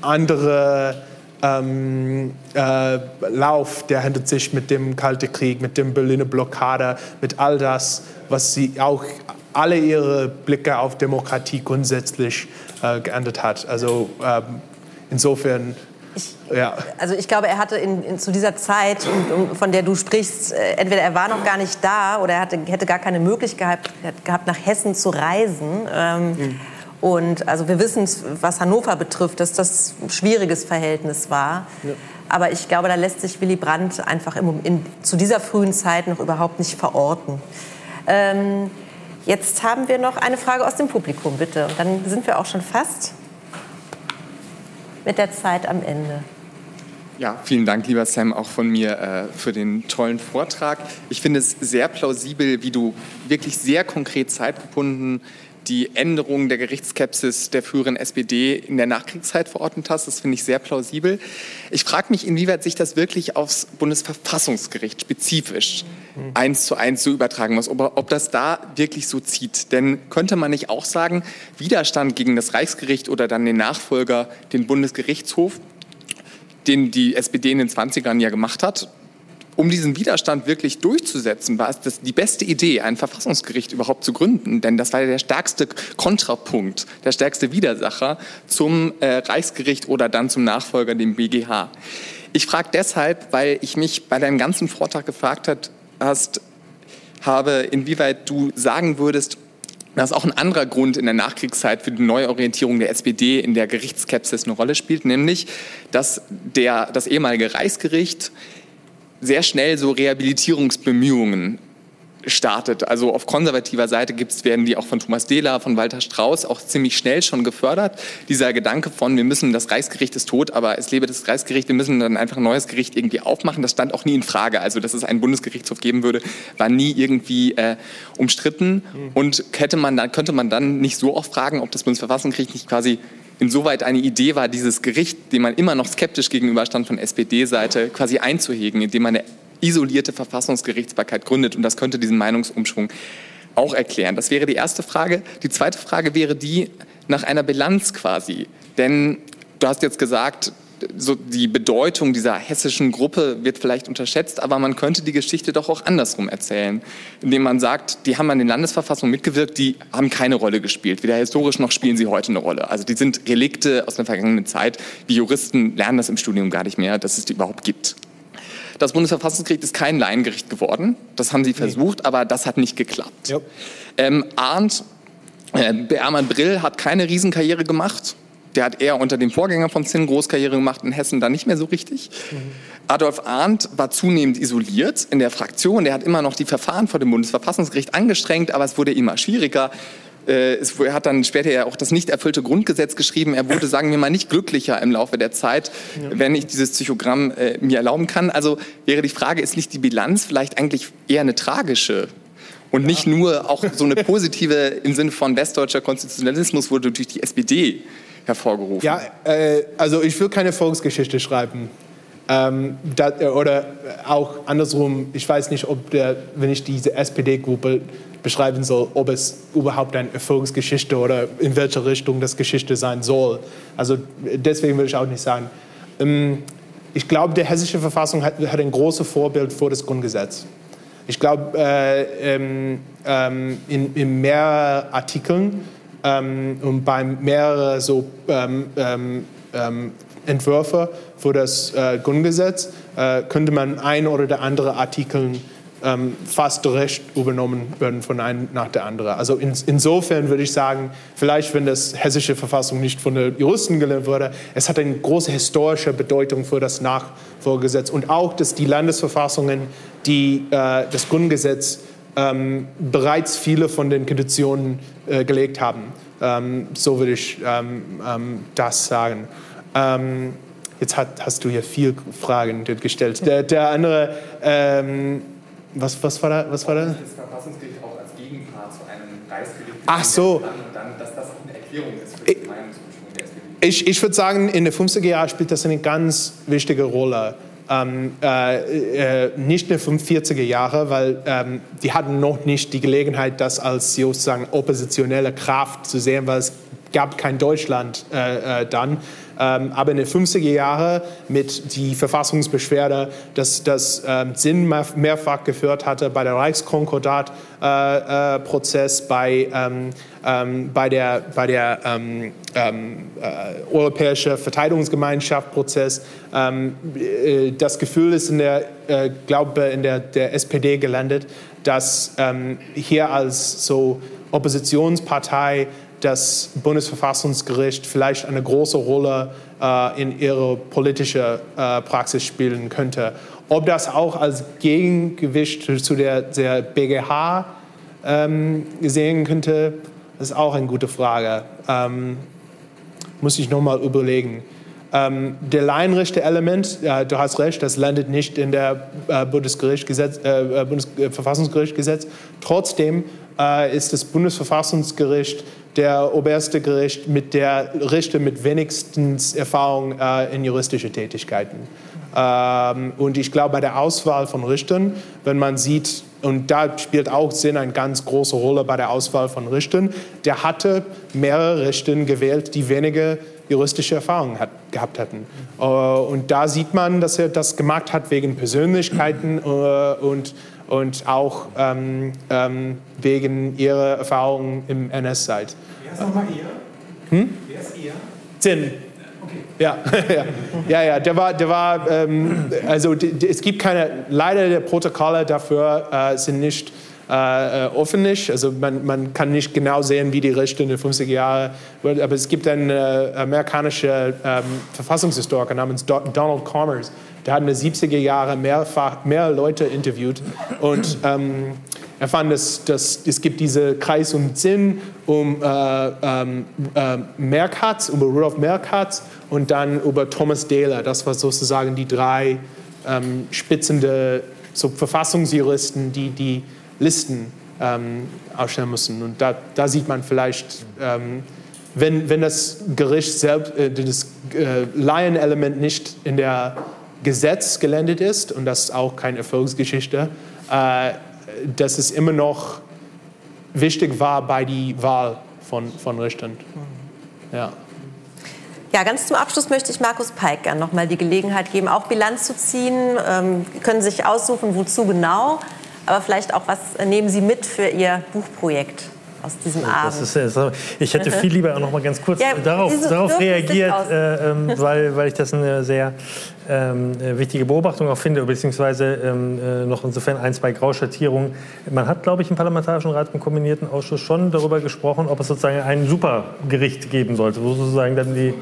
andere ähm, äh, Lauf, der handelt sich mit dem Kalten Krieg, mit dem Berliner Blockade, mit all das, was sie auch alle ihre Blicke auf Demokratie grundsätzlich äh, geändert hat. Also ähm, insofern Ich, ja. Also ich glaube, er hatte in, in, zu dieser Zeit, von der du sprichst, äh, entweder er war noch gar nicht da oder er hatte, hätte gar keine Möglichkeit gehabt, nach Hessen zu reisen. Ähm, mhm. Und also wir wissen, was Hannover betrifft, dass das ein schwieriges Verhältnis war. Ja. Aber ich glaube, da lässt sich Willy Brandt einfach im, in, zu dieser frühen Zeit noch überhaupt nicht verorten. Ähm, jetzt haben wir noch eine Frage aus dem Publikum, bitte. Und dann sind wir auch schon fast mit der Zeit am Ende. Ja, vielen Dank, lieber Sam, auch von mir äh, für den tollen Vortrag. Ich finde es sehr plausibel, wie du wirklich sehr konkret zeitgebunden die Änderung der Gerichtsskepsis der früheren SPD in der Nachkriegszeit verordnet hast. Das finde ich sehr plausibel. Ich frage mich, inwieweit sich das wirklich aufs Bundesverfassungsgericht spezifisch eins zu eins so übertragen muss, ob, ob das da wirklich so zieht. Denn könnte man nicht auch sagen, Widerstand gegen das Reichsgericht oder dann den Nachfolger, den Bundesgerichtshof, den die SPD in den 20ern ja gemacht hat, um diesen Widerstand wirklich durchzusetzen, war es das die beste Idee, ein Verfassungsgericht überhaupt zu gründen. Denn das war ja der stärkste Kontrapunkt, der stärkste Widersacher zum äh, Reichsgericht oder dann zum Nachfolger, dem BGH. Ich frage deshalb, weil ich mich bei deinem ganzen Vortrag gefragt hat, hast, habe, inwieweit du sagen würdest, dass auch ein anderer Grund in der Nachkriegszeit für die Neuorientierung der SPD in der Gerichtsskepsis eine Rolle spielt, nämlich dass der, das ehemalige Reichsgericht sehr schnell so Rehabilitierungsbemühungen startet. Also auf konservativer Seite gibt's, werden die auch von Thomas Dehler, von Walter Strauß auch ziemlich schnell schon gefördert. Dieser Gedanke von, wir müssen, das Reichsgericht ist tot, aber es lebe das Reichsgericht, wir müssen dann einfach ein neues Gericht irgendwie aufmachen, das stand auch nie in Frage. Also, dass es einen Bundesgerichtshof geben würde, war nie irgendwie äh, umstritten. Und hätte man dann, könnte man dann nicht so oft fragen, ob das Bundesverfassungsgericht nicht quasi insoweit eine Idee war, dieses Gericht, dem man immer noch skeptisch gegenüberstand von SPD-Seite, quasi einzuhegen, indem man eine isolierte Verfassungsgerichtsbarkeit gründet. Und das könnte diesen Meinungsumschwung auch erklären. Das wäre die erste Frage. Die zweite Frage wäre die nach einer Bilanz quasi. Denn du hast jetzt gesagt, so die Bedeutung dieser hessischen Gruppe wird vielleicht unterschätzt, aber man könnte die Geschichte doch auch andersrum erzählen, indem man sagt, die haben an den Landesverfassungen mitgewirkt, die haben keine Rolle gespielt. Weder historisch noch spielen sie heute eine Rolle. Also die sind Relikte aus der vergangenen Zeit. Wir Juristen lernen das im Studium gar nicht mehr, dass es die überhaupt gibt. Das Bundesverfassungsgericht ist kein Laiengericht geworden. Das haben sie versucht, nee. aber das hat nicht geklappt. Ja. Ähm, Arndt, äh, Ermann Brill hat keine Riesenkarriere gemacht. Der hat eher unter dem Vorgänger von Zinn Großkarriere gemacht, in Hessen dann nicht mehr so richtig. Mhm. Adolf Arndt war zunehmend isoliert in der Fraktion. Der hat immer noch die Verfahren vor dem Bundesverfassungsgericht angestrengt, aber es wurde immer schwieriger. Äh, er hat dann später ja auch das nicht erfüllte Grundgesetz geschrieben. Er wurde, sagen wir mal, nicht glücklicher im Laufe der Zeit, ja. wenn ich dieses Psychogramm äh, mir erlauben kann. Also wäre die Frage, ist nicht die Bilanz vielleicht eigentlich eher eine tragische und ja. nicht nur auch so eine positive im Sinne von westdeutscher Konstitutionalismus wurde durch die SPD hervorgerufen? Ja, äh, also ich will keine Volksgeschichte schreiben. Ähm, dat, äh, oder auch andersrum, ich weiß nicht, ob der, wenn ich diese SPD-Gruppe beschreiben soll, ob es überhaupt eine Erfolgsgeschichte oder in welche Richtung das Geschichte sein soll. Also deswegen will ich auch nicht sagen. Ähm, ich glaube, die hessische Verfassung hat, hat, ein großes Vorbild vor das Grundgesetz. Ich glaube, äh, ähm, ähm, in, in mehreren Artikeln ähm, und bei mehreren so, ähm, ähm, Entwürfe für das äh, Grundgesetz äh, könnte man ein oder andere Artikel ähm, fast recht übernommen werden von einem nach der anderen. Also in, insofern würde ich sagen, vielleicht wenn das hessische Verfassung nicht von den Juristen gelernt wurde, es hat eine große historische Bedeutung für das Nachfolgegesetz und auch, dass die Landesverfassungen, die äh, das Grundgesetz ähm, bereits viele von den Konditionen äh, gelegt haben. Ähm, so würde ich ähm, ähm, das sagen. Ähm, jetzt hat, hast du hier viele Fragen gestellt. Der, der andere ähm, was, was war da? Was war da? Das Verfassungsgericht auch als Gegenpart zu einem Reichsgericht. Ach so. Dann, dass das auch eine Erklärung ist für die Meinungsumschwung der SPD. Ich, ich würde sagen, in den 50er Jahren spielt das eine ganz wichtige Rolle. Ähm, äh, äh, nicht in den 45er Jahren, weil ähm, die hatten noch nicht die Gelegenheit, das als sozusagen oppositionelle Kraft zu sehen, weil es gab kein Deutschland äh, äh, dann. Ähm, aber in den 50er Jahren mit die Verfassungsbeschwerde, dass das ähm, Sinn mehrfach geführt hatte bei der Reichskonkordat-Prozess, äh, äh, bei, ähm, bei der, bei der äh, Europäische Verteidigungsgemeinschaft-Prozess. Das Gefühl ist in der, glaube in der, der SPD gelandet, dass hier als so Oppositionspartei das Bundesverfassungsgericht vielleicht eine große Rolle äh, in ihre politische äh, Praxis spielen könnte. Ob das auch als Gegengewicht zu der, der BGH ähm, gesehen könnte, ist auch eine gute Frage. Ähm, muss ich nochmal überlegen. Ähm, der Laienrichter-Element, äh, du hast recht, das landet nicht in der äh, äh, äh Bundesverfassungsgerichtsgesetz. Trotzdem ist das Bundesverfassungsgericht der oberste Gericht mit der Richter mit wenigstens Erfahrung äh, in juristische Tätigkeiten. Ähm, und ich glaube, bei der Auswahl von Richtern, wenn man sieht, und da spielt auch Sinn eine ganz große Rolle bei der Auswahl von Richtern, der hatte mehrere Richter gewählt, die wenige juristische Erfahrung hat, gehabt hatten. Äh, und da sieht man, dass er das gemacht hat wegen Persönlichkeiten äh, und und auch ähm, ähm, wegen ihrer Erfahrungen im NS-Zeit. Wer ist nochmal ihr? Hm? Wer ist ihr? Okay. Ja, ja, ja, ja, der war, der war ähm, also es gibt keine, leider die Protokolle dafür äh, sind nicht äh, öffentlich, also man, man kann nicht genau sehen, wie die Richter in den 50er Jahren, aber es gibt einen äh, amerikanischen ähm, Verfassungshistoriker namens Donald Commerce, der hat in den 70er Jahren mehrfach mehr Leute interviewt und ähm, er fand, dass, dass es gibt diese Kreis und Sinn um äh, ähm, äh, Merkatz, über Rudolf Merkatz und dann über Thomas Dehler. Das war sozusagen die drei ähm, spitzende so Verfassungsjuristen, die die Listen ähm, ausstellen müssen. Und da, da sieht man vielleicht, ähm, wenn, wenn das Gericht selbst, äh, das äh, Laienelement nicht in der Gesetz gelandet ist, und das ist auch keine Erfolgsgeschichte, äh, dass es immer noch wichtig war bei der Wahl von, von Richtern. Ja. Ja, ganz zum Abschluss möchte ich Markus Peik gerne noch mal die Gelegenheit geben, auch Bilanz zu ziehen. Ähm, können sich aussuchen, wozu genau, aber vielleicht auch, was nehmen Sie mit für Ihr Buchprojekt? aus diesem Abend. Ist, ich hätte viel lieber auch noch mal ganz kurz ja, darauf, darauf reagiert, äh, ähm, weil, weil ich das eine sehr ähm, äh, wichtige Beobachtung auch finde, beziehungsweise ähm, äh, noch insofern ein, zwei Grauschattierungen. Man hat, glaube ich, im Parlamentarischen Rat im Kombinierten Ausschuss schon darüber gesprochen, ob es sozusagen ein Supergericht geben sollte, wo sozusagen dann die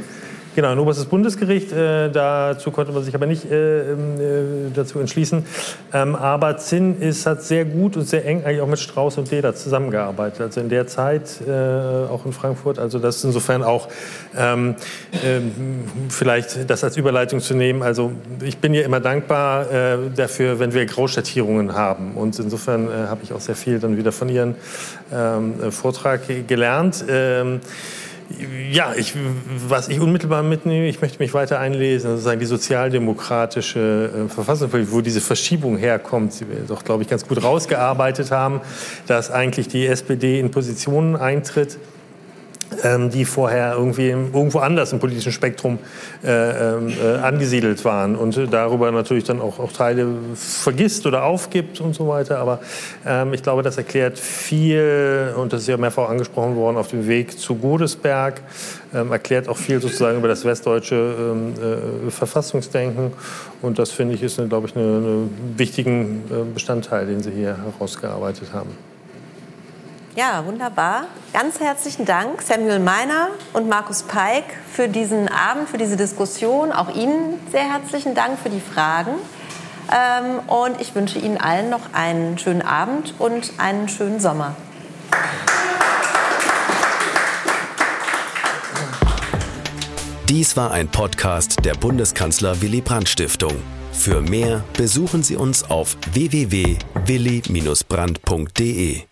Genau, ein oberstes Bundesgericht. Äh, dazu konnte man sich aber nicht äh, ähm, äh, dazu entschließen. Ähm, aber Zinn ist, hat sehr gut und sehr eng eigentlich auch mit Strauß und Leder zusammengearbeitet. Also in der Zeit, äh, auch in Frankfurt. Also das ist insofern auch ähm, ähm, vielleicht das als Überleitung zu nehmen. Also ich bin ja immer dankbar äh, dafür, wenn wir Grauschattierungen haben. Und insofern äh, habe ich auch sehr viel dann wieder von Ihrem ähm, Vortrag gelernt. Ja, ich, was ich unmittelbar mitnehme, ich möchte mich weiter einlesen, sozusagen die sozialdemokratische äh, Verfassungspolitik, wo diese Verschiebung herkommt, die wir doch, glaube ich, ganz gut rausgearbeitet haben, dass eigentlich die SPD in Positionen eintritt, ähm, die vorher irgendwie irgendwo anders im politischen Spektrum äh, ähm, äh, angesiedelt waren und darüber natürlich dann auch, auch, Teile vergisst oder aufgibt und so weiter. Aber ähm, ich glaube, das erklärt viel, und das ist ja mehrfach angesprochen worden, auf dem Weg zu Godesberg, ähm, erklärt auch viel sozusagen über das westdeutsche ähm, äh, Verfassungsdenken. Und das finde ich ist, glaube ich, einen wichtigen äh, Bestandteil, den Sie hier herausgearbeitet haben. Ja, wunderbar. Ganz herzlichen Dank, Samuel Meiner und Markus Peik, für diesen Abend, für diese Diskussion. Auch Ihnen sehr herzlichen Dank für die Fragen. Ähm, und ich wünsche Ihnen allen noch einen schönen Abend und einen schönen Sommer. Dies war ein Podcast der Bundeskanzler Willy Brandt Stiftung. Für mehr besuchen Sie uns auf www.willy-brandt.de.